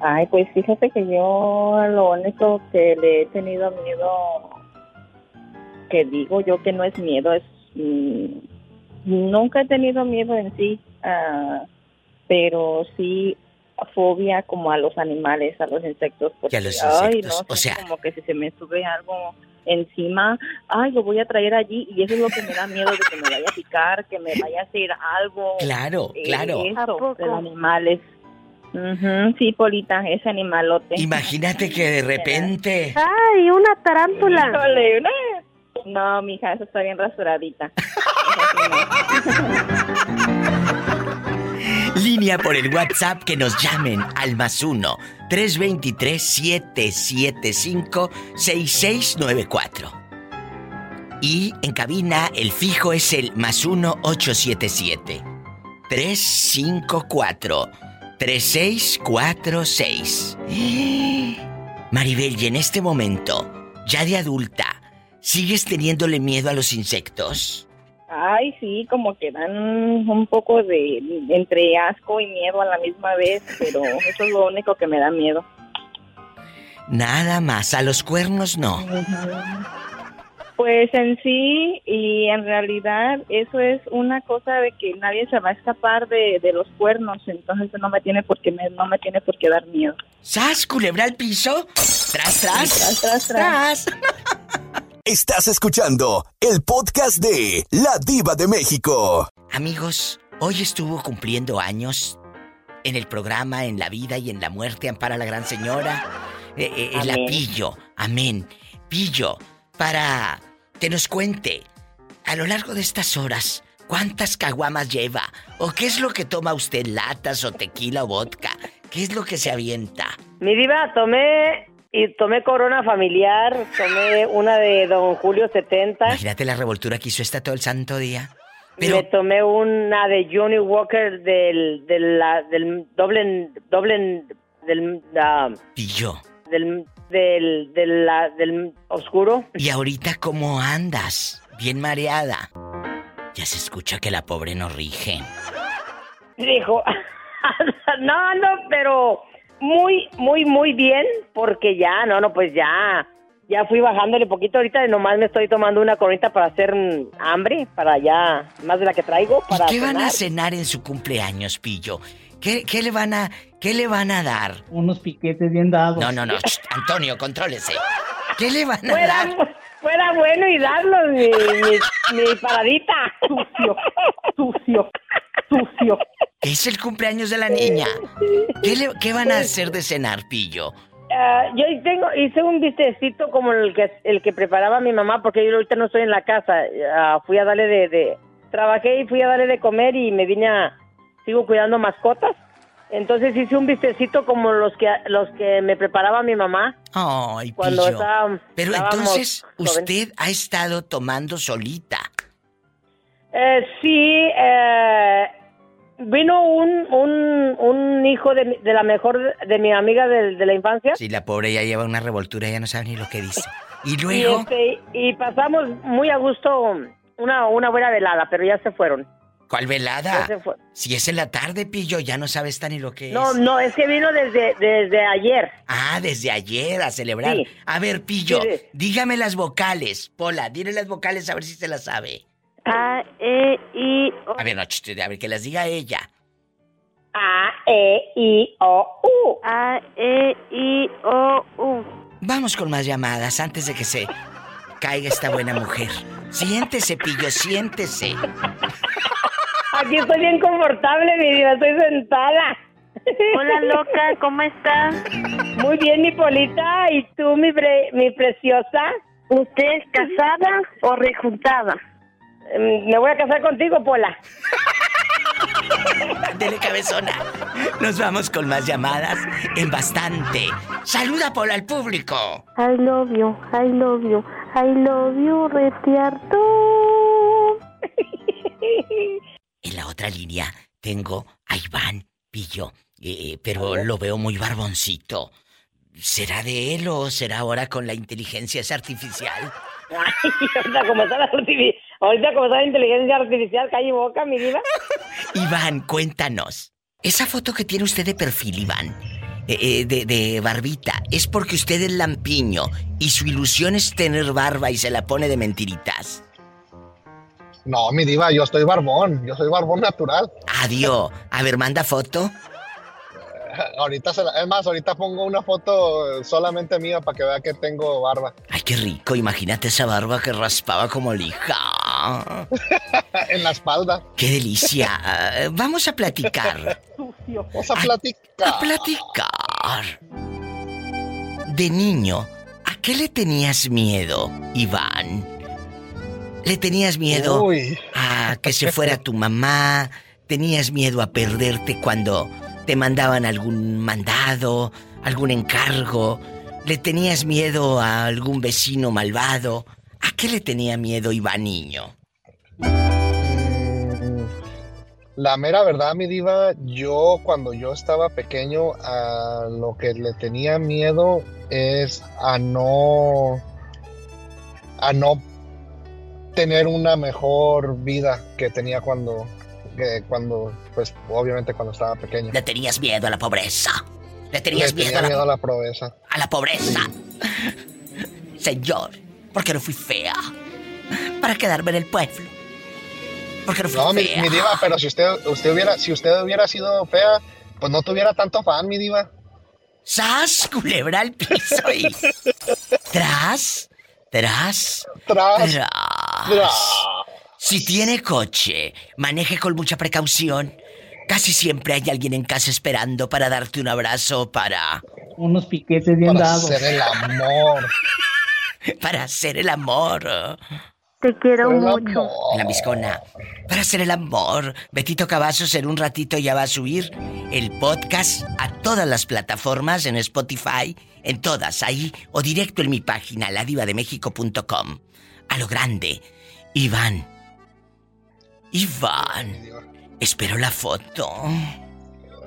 Ay, pues fíjate que yo lo único que le he tenido miedo que digo yo que no es miedo, es mm, nunca he tenido miedo en sí, ah, pero sí fobia como a los animales, a los insectos, porque a los ay, insectos, no o sea- como que si se me sube algo encima, ay, lo voy a traer allí y eso es lo que me da miedo de que me vaya a picar, que me vaya a hacer algo. Claro, eh, claro. Eso, de los animales. Ujú, sí, Polita, ese animalote. Imagínate que de repente. ¡Ay, una tarántula! Híjole, una- No, mija, eso está bien rasuradita. Línea por el WhatsApp que nos llamen al más 1 323-775-6694. Y en cabina el fijo es el más 1-877 354 3646. Maribel, y en este momento, ya de adulta, ¿sigues teniéndole miedo a los insectos? Ay, sí, como que dan un poco de entre asco y miedo a la misma vez, pero eso es lo único que me da miedo. Nada más, a los cuernos no. Pues en sí y en realidad eso es una cosa de que nadie se va a escapar de, de los cuernos, entonces no me tiene por qué me, no me tiene por qué dar miedo. ¿Sas, culebra al piso? Tras, tras. Tras, tras, tras. Estás escuchando el podcast de La Diva de México. Amigos, hoy estuvo cumpliendo años en el programa, en la vida y en la muerte, Ampara la Gran Señora. Eh, eh, la Amén. Pillo, amén. Pillo, para que nos cuente, a lo largo de estas horas, ¿cuántas caguamas lleva? ¿O qué es lo que toma usted, latas o tequila o vodka? ¿Qué es lo que se avienta? Mi diva, tomé y tomé Corona familiar, tomé una de Don Julio 70, Imagínate la revoltura que hizo esta todo el santo día. me tomé una de Johnny Walker del del, del doble doble del ah, Pillo. del del del, la- del oscuro. ¿Y ahorita cómo andas? Bien mareada. Ya se escucha que la pobre no rige. Dijo, no, no, pero muy, muy, muy bien, porque ya, no, no, pues ya, ya fui bajándole poquito ahorita, nomás me estoy tomando una coronita para hacer hambre, para ya, más de la que traigo, para ¿Qué van a cenar. en su cumpleaños, Pillo? ¿Qué, qué le van a qué le van a dar? Unos piquetes bien dados. No, no, no, Antonio, contrólese. ¿Qué le van a Fuera, dar? fuera bueno y darlos, mi, mi, mi paradita. Sucio, sucio, sucio. Es el cumpleaños de la niña. ¿Qué, le- qué van a hacer de cenar, Pillo? Ah, yo tengo, hice un vistecito como el que el que preparaba mi mamá porque yo ahorita no estoy en la casa. Ah, fui a darle de, de- trabajé y fui a darle de comer y me vine a sigo cuidando mascotas. Entonces hice un vistecito como los que los que me preparaba mi mamá Ay, cuando Pillo. estaba- Pero entonces usted ha estado tomando solita. Eh, sí, eh, vino un, un, un hijo de, de la mejor de mi amiga de, de la infancia. Si la pobre ya lleva una revoltura, ya no sabe ni lo que dice. Y Y, luego, este, y pasamos muy a gusto una, una buena velada, pero ya se fueron. ¿cuál velada? se fue. Si es en la tarde, Pillo, ya no sabes tan ni lo que No, es. no, es que vino desde, desde ayer. Ah, desde ayer a celebrar. Sí. A ver, Pillo, Sí, sí. dígame las vocales. Pola, dile las vocales a ver si se las sabe. A, E, I, O. A ver, no, ch, a ver, que las diga ella. A, E, I, O, U. A, E, I, O, U. Vamos con más llamadas antes de que se caiga esta buena mujer. Siéntese, Pillo, siéntese. Aquí estoy bien confortable, mi vida, estoy sentada. Hola, loca, ¿cómo estás? Muy bien, mi Polita. ¿Y tú, mi, pre- mi preciosa? ¿Usted es casada o rejuntada? Mm, Me voy a casar contigo, Pola. Dele cabezona. Nos vamos con más llamadas en bastante. Saluda, Pola, al público. I love you, I love you, I love you, retiarto. En la otra línea tengo a Iván Pillo, eh, pero lo veo muy barboncito. ¿Será de él o será ahora con la inteligencia artificial? Ay, ahorita como está la, artifi- ahorita como está la inteligencia artificial, calle boca, mi vida. Iván, cuéntanos. Esa foto que tiene usted de perfil, Iván, eh, eh, de, de barbita, ¿es porque usted es lampiño y su ilusión es tener barba y se la pone de mentiritas? No, mi diva, yo estoy barbón, yo soy barbón natural. Adiós. A ver, manda foto. Ahorita se la, es más, ahorita pongo una foto solamente mía para que vea que tengo barba. Ay, qué rico, imagínate esa barba que raspaba como lija. en la espalda. Qué delicia. Vamos a platicar. Vamos a platicar. A platicar. De niño, ¿a qué le tenías miedo, Iván? ¿Le tenías miedo Uy. a que se fuera tu mamá? ¿Tenías miedo a perderte cuando te mandaban algún mandado, algún encargo? ¿Le tenías miedo a algún vecino malvado? ¿A qué le tenía miedo Iván niño? La mera verdad, mi diva, yo cuando yo estaba pequeño, a lo que le tenía miedo es a no a no tener una mejor vida que tenía cuando que cuando pues obviamente cuando estaba pequeño. Le tenías miedo a la pobreza. Le tenías Le miedo, tenía a, la, miedo a la pobreza. a la pobreza. Señor, ¿por qué no fui fea? Para quedarme en el pueblo. Porque no fui No, mi, fea. mi diva, pero si usted usted hubiera si usted hubiera sido fea, pues no tuviera tanto fan, mi diva. ¡Sas! Culebra al piso y. Tras, tras, Tras, tras. Si tiene coche, maneje con mucha precaución. Casi siempre hay alguien en casa esperando para darte un abrazo, para. Unos piquetes bien Para dados. hacer el amor. para hacer el amor. Te quiero El mucho. amor. La miscona. Para hacer el amor. Betito Cavazos en un ratito ya va a subir el podcast a todas las plataformas, en Spotify, en todas, ahí, o directo en mi página, ladivademéxico.com. A lo grande. Iván. Iván. Espero la foto.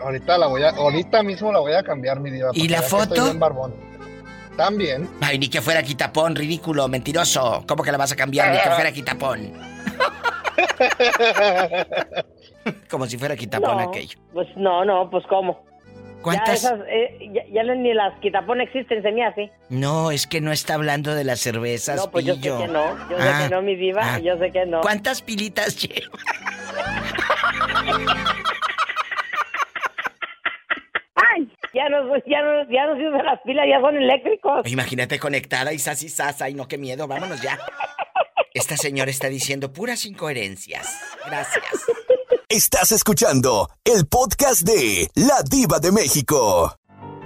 Ahorita la voy a ahorita mismo la voy a cambiar, mi diva. ¿Y la foto? También. Ay, ni que fuera quitapón, ridículo, mentiroso. ¿Cómo que la vas a cambiar? Ni que fuera quitapón. Como si fuera quitapón No, aquello. Pues no, no, pues cómo. ¿Cuántas? Ya, esas, eh, ya, ya ni las quitapón existen, se me hace. No, es que no está hablando de las cervezas, No, pues yo sé pillo. que no, yo Ah, sé que no, mi diva, ah. yo sé que no. ¿Cuántas pilitas lleva? ¡Ay! Ya no, ya no, ya no se usan las pilas, ya son eléctricos. Imagínate conectada y sas y sas. Ay, no, qué miedo. Vámonos ya. Esta señora está diciendo puras incoherencias. Gracias. Estás escuchando el podcast de La Diva de México.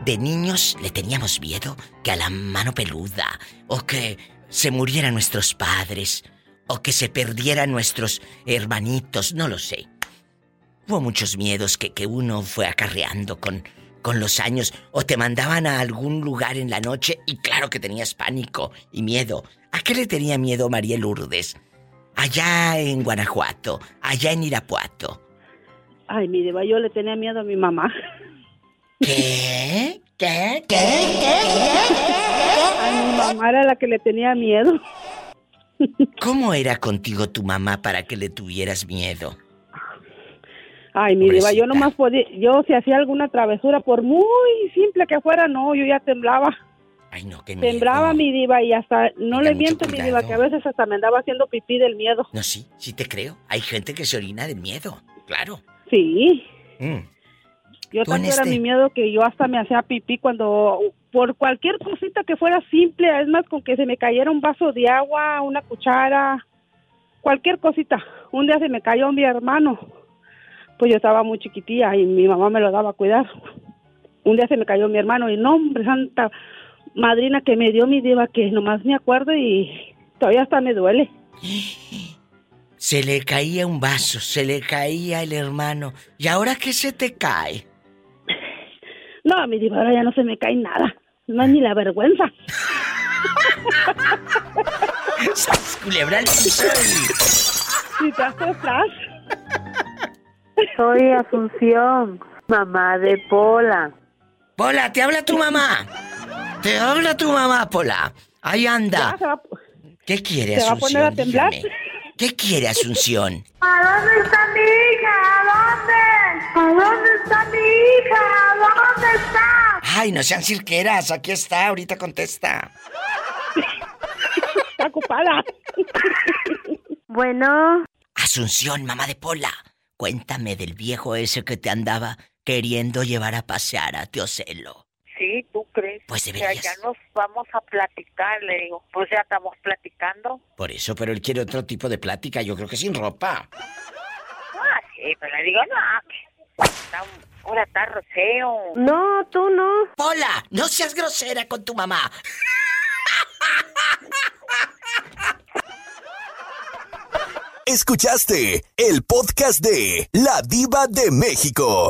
De niños le teníamos miedo que a la mano peluda, o que se murieran nuestros padres, o que se perdieran nuestros hermanitos, no lo sé. Hubo muchos miedos que, que uno fue acarreando con, con los años, o te mandaban a algún lugar en la noche y claro que tenías pánico y miedo. ¿A qué le tenía miedo María Lourdes? Allá en Guanajuato, allá en Irapuato. Ay, mi diva, yo le tenía miedo a mi mamá. ¿Qué? ¿Qué? ¿Qué? ¿Qué? Ay, mi mamá era la que le tenía miedo. ¿Cómo era contigo tu mamá para que le tuvieras miedo? Ay, mi diva, yo nomás podía, yo si hacía alguna travesura, por muy simple que fuera, no, yo ya temblaba. Ay, no, qué miedo. Temblaba mi diva y hasta, no Tenga le miento mi diva, que a veces hasta me andaba haciendo pipí del miedo. No, sí, sí te creo. Hay gente que se orina de miedo, claro. Sí, Mm. yo en tanto era este- mi miedo que yo hasta me hacía pipí cuando, por cualquier cosita que fuera simple, es más, con que se me cayera un vaso de agua, una cuchara, cualquier cosita. Un día se me cayó mi hermano, pues yo estaba muy chiquitilla y mi mamá me lo daba a cuidar. Un día se me cayó mi hermano y no, hombre, santa madrina que me dio mi diva que nomás me acuerdo y todavía hasta me duele. Se le caía un vaso, se le caía el hermano. ¿Y ahora qué se te cae? No, mi diva, ahora ya no se me cae nada. No es ni la vergüenza. ¡Sas, culebra Si te haces. Soy Asunción, mamá de Pola. Pola, te habla tu mamá. Te habla tu mamá, Pola. Ahí anda. Ya se va, ¿Qué quiere se va a Asunción? poner a temblar. Dígame. ¿Qué quiere Asunción? ¿A dónde está mi hija? ¿A dónde? ¿A dónde está mi hija? ¿A dónde está? Ay, no sean cirqueras, aquí está, ahorita contesta. Está ocupada. Bueno. Asunción, mamá de Pola, cuéntame del viejo ese que te andaba queriendo llevar a pasear a Teocelo. Sí, ¿tú crees? Pues O sea, deberías. ya nos vamos a platicar, le digo. Pues ya estamos platicando. Por eso, pero él quiere otro tipo de plática, yo creo que sin ropa. Ah, sí, pero le digo, no, está, ahora está roceo. No, tú no. Pola, no seas grosera con tu mamá. Escuchaste el podcast de La Diva de México.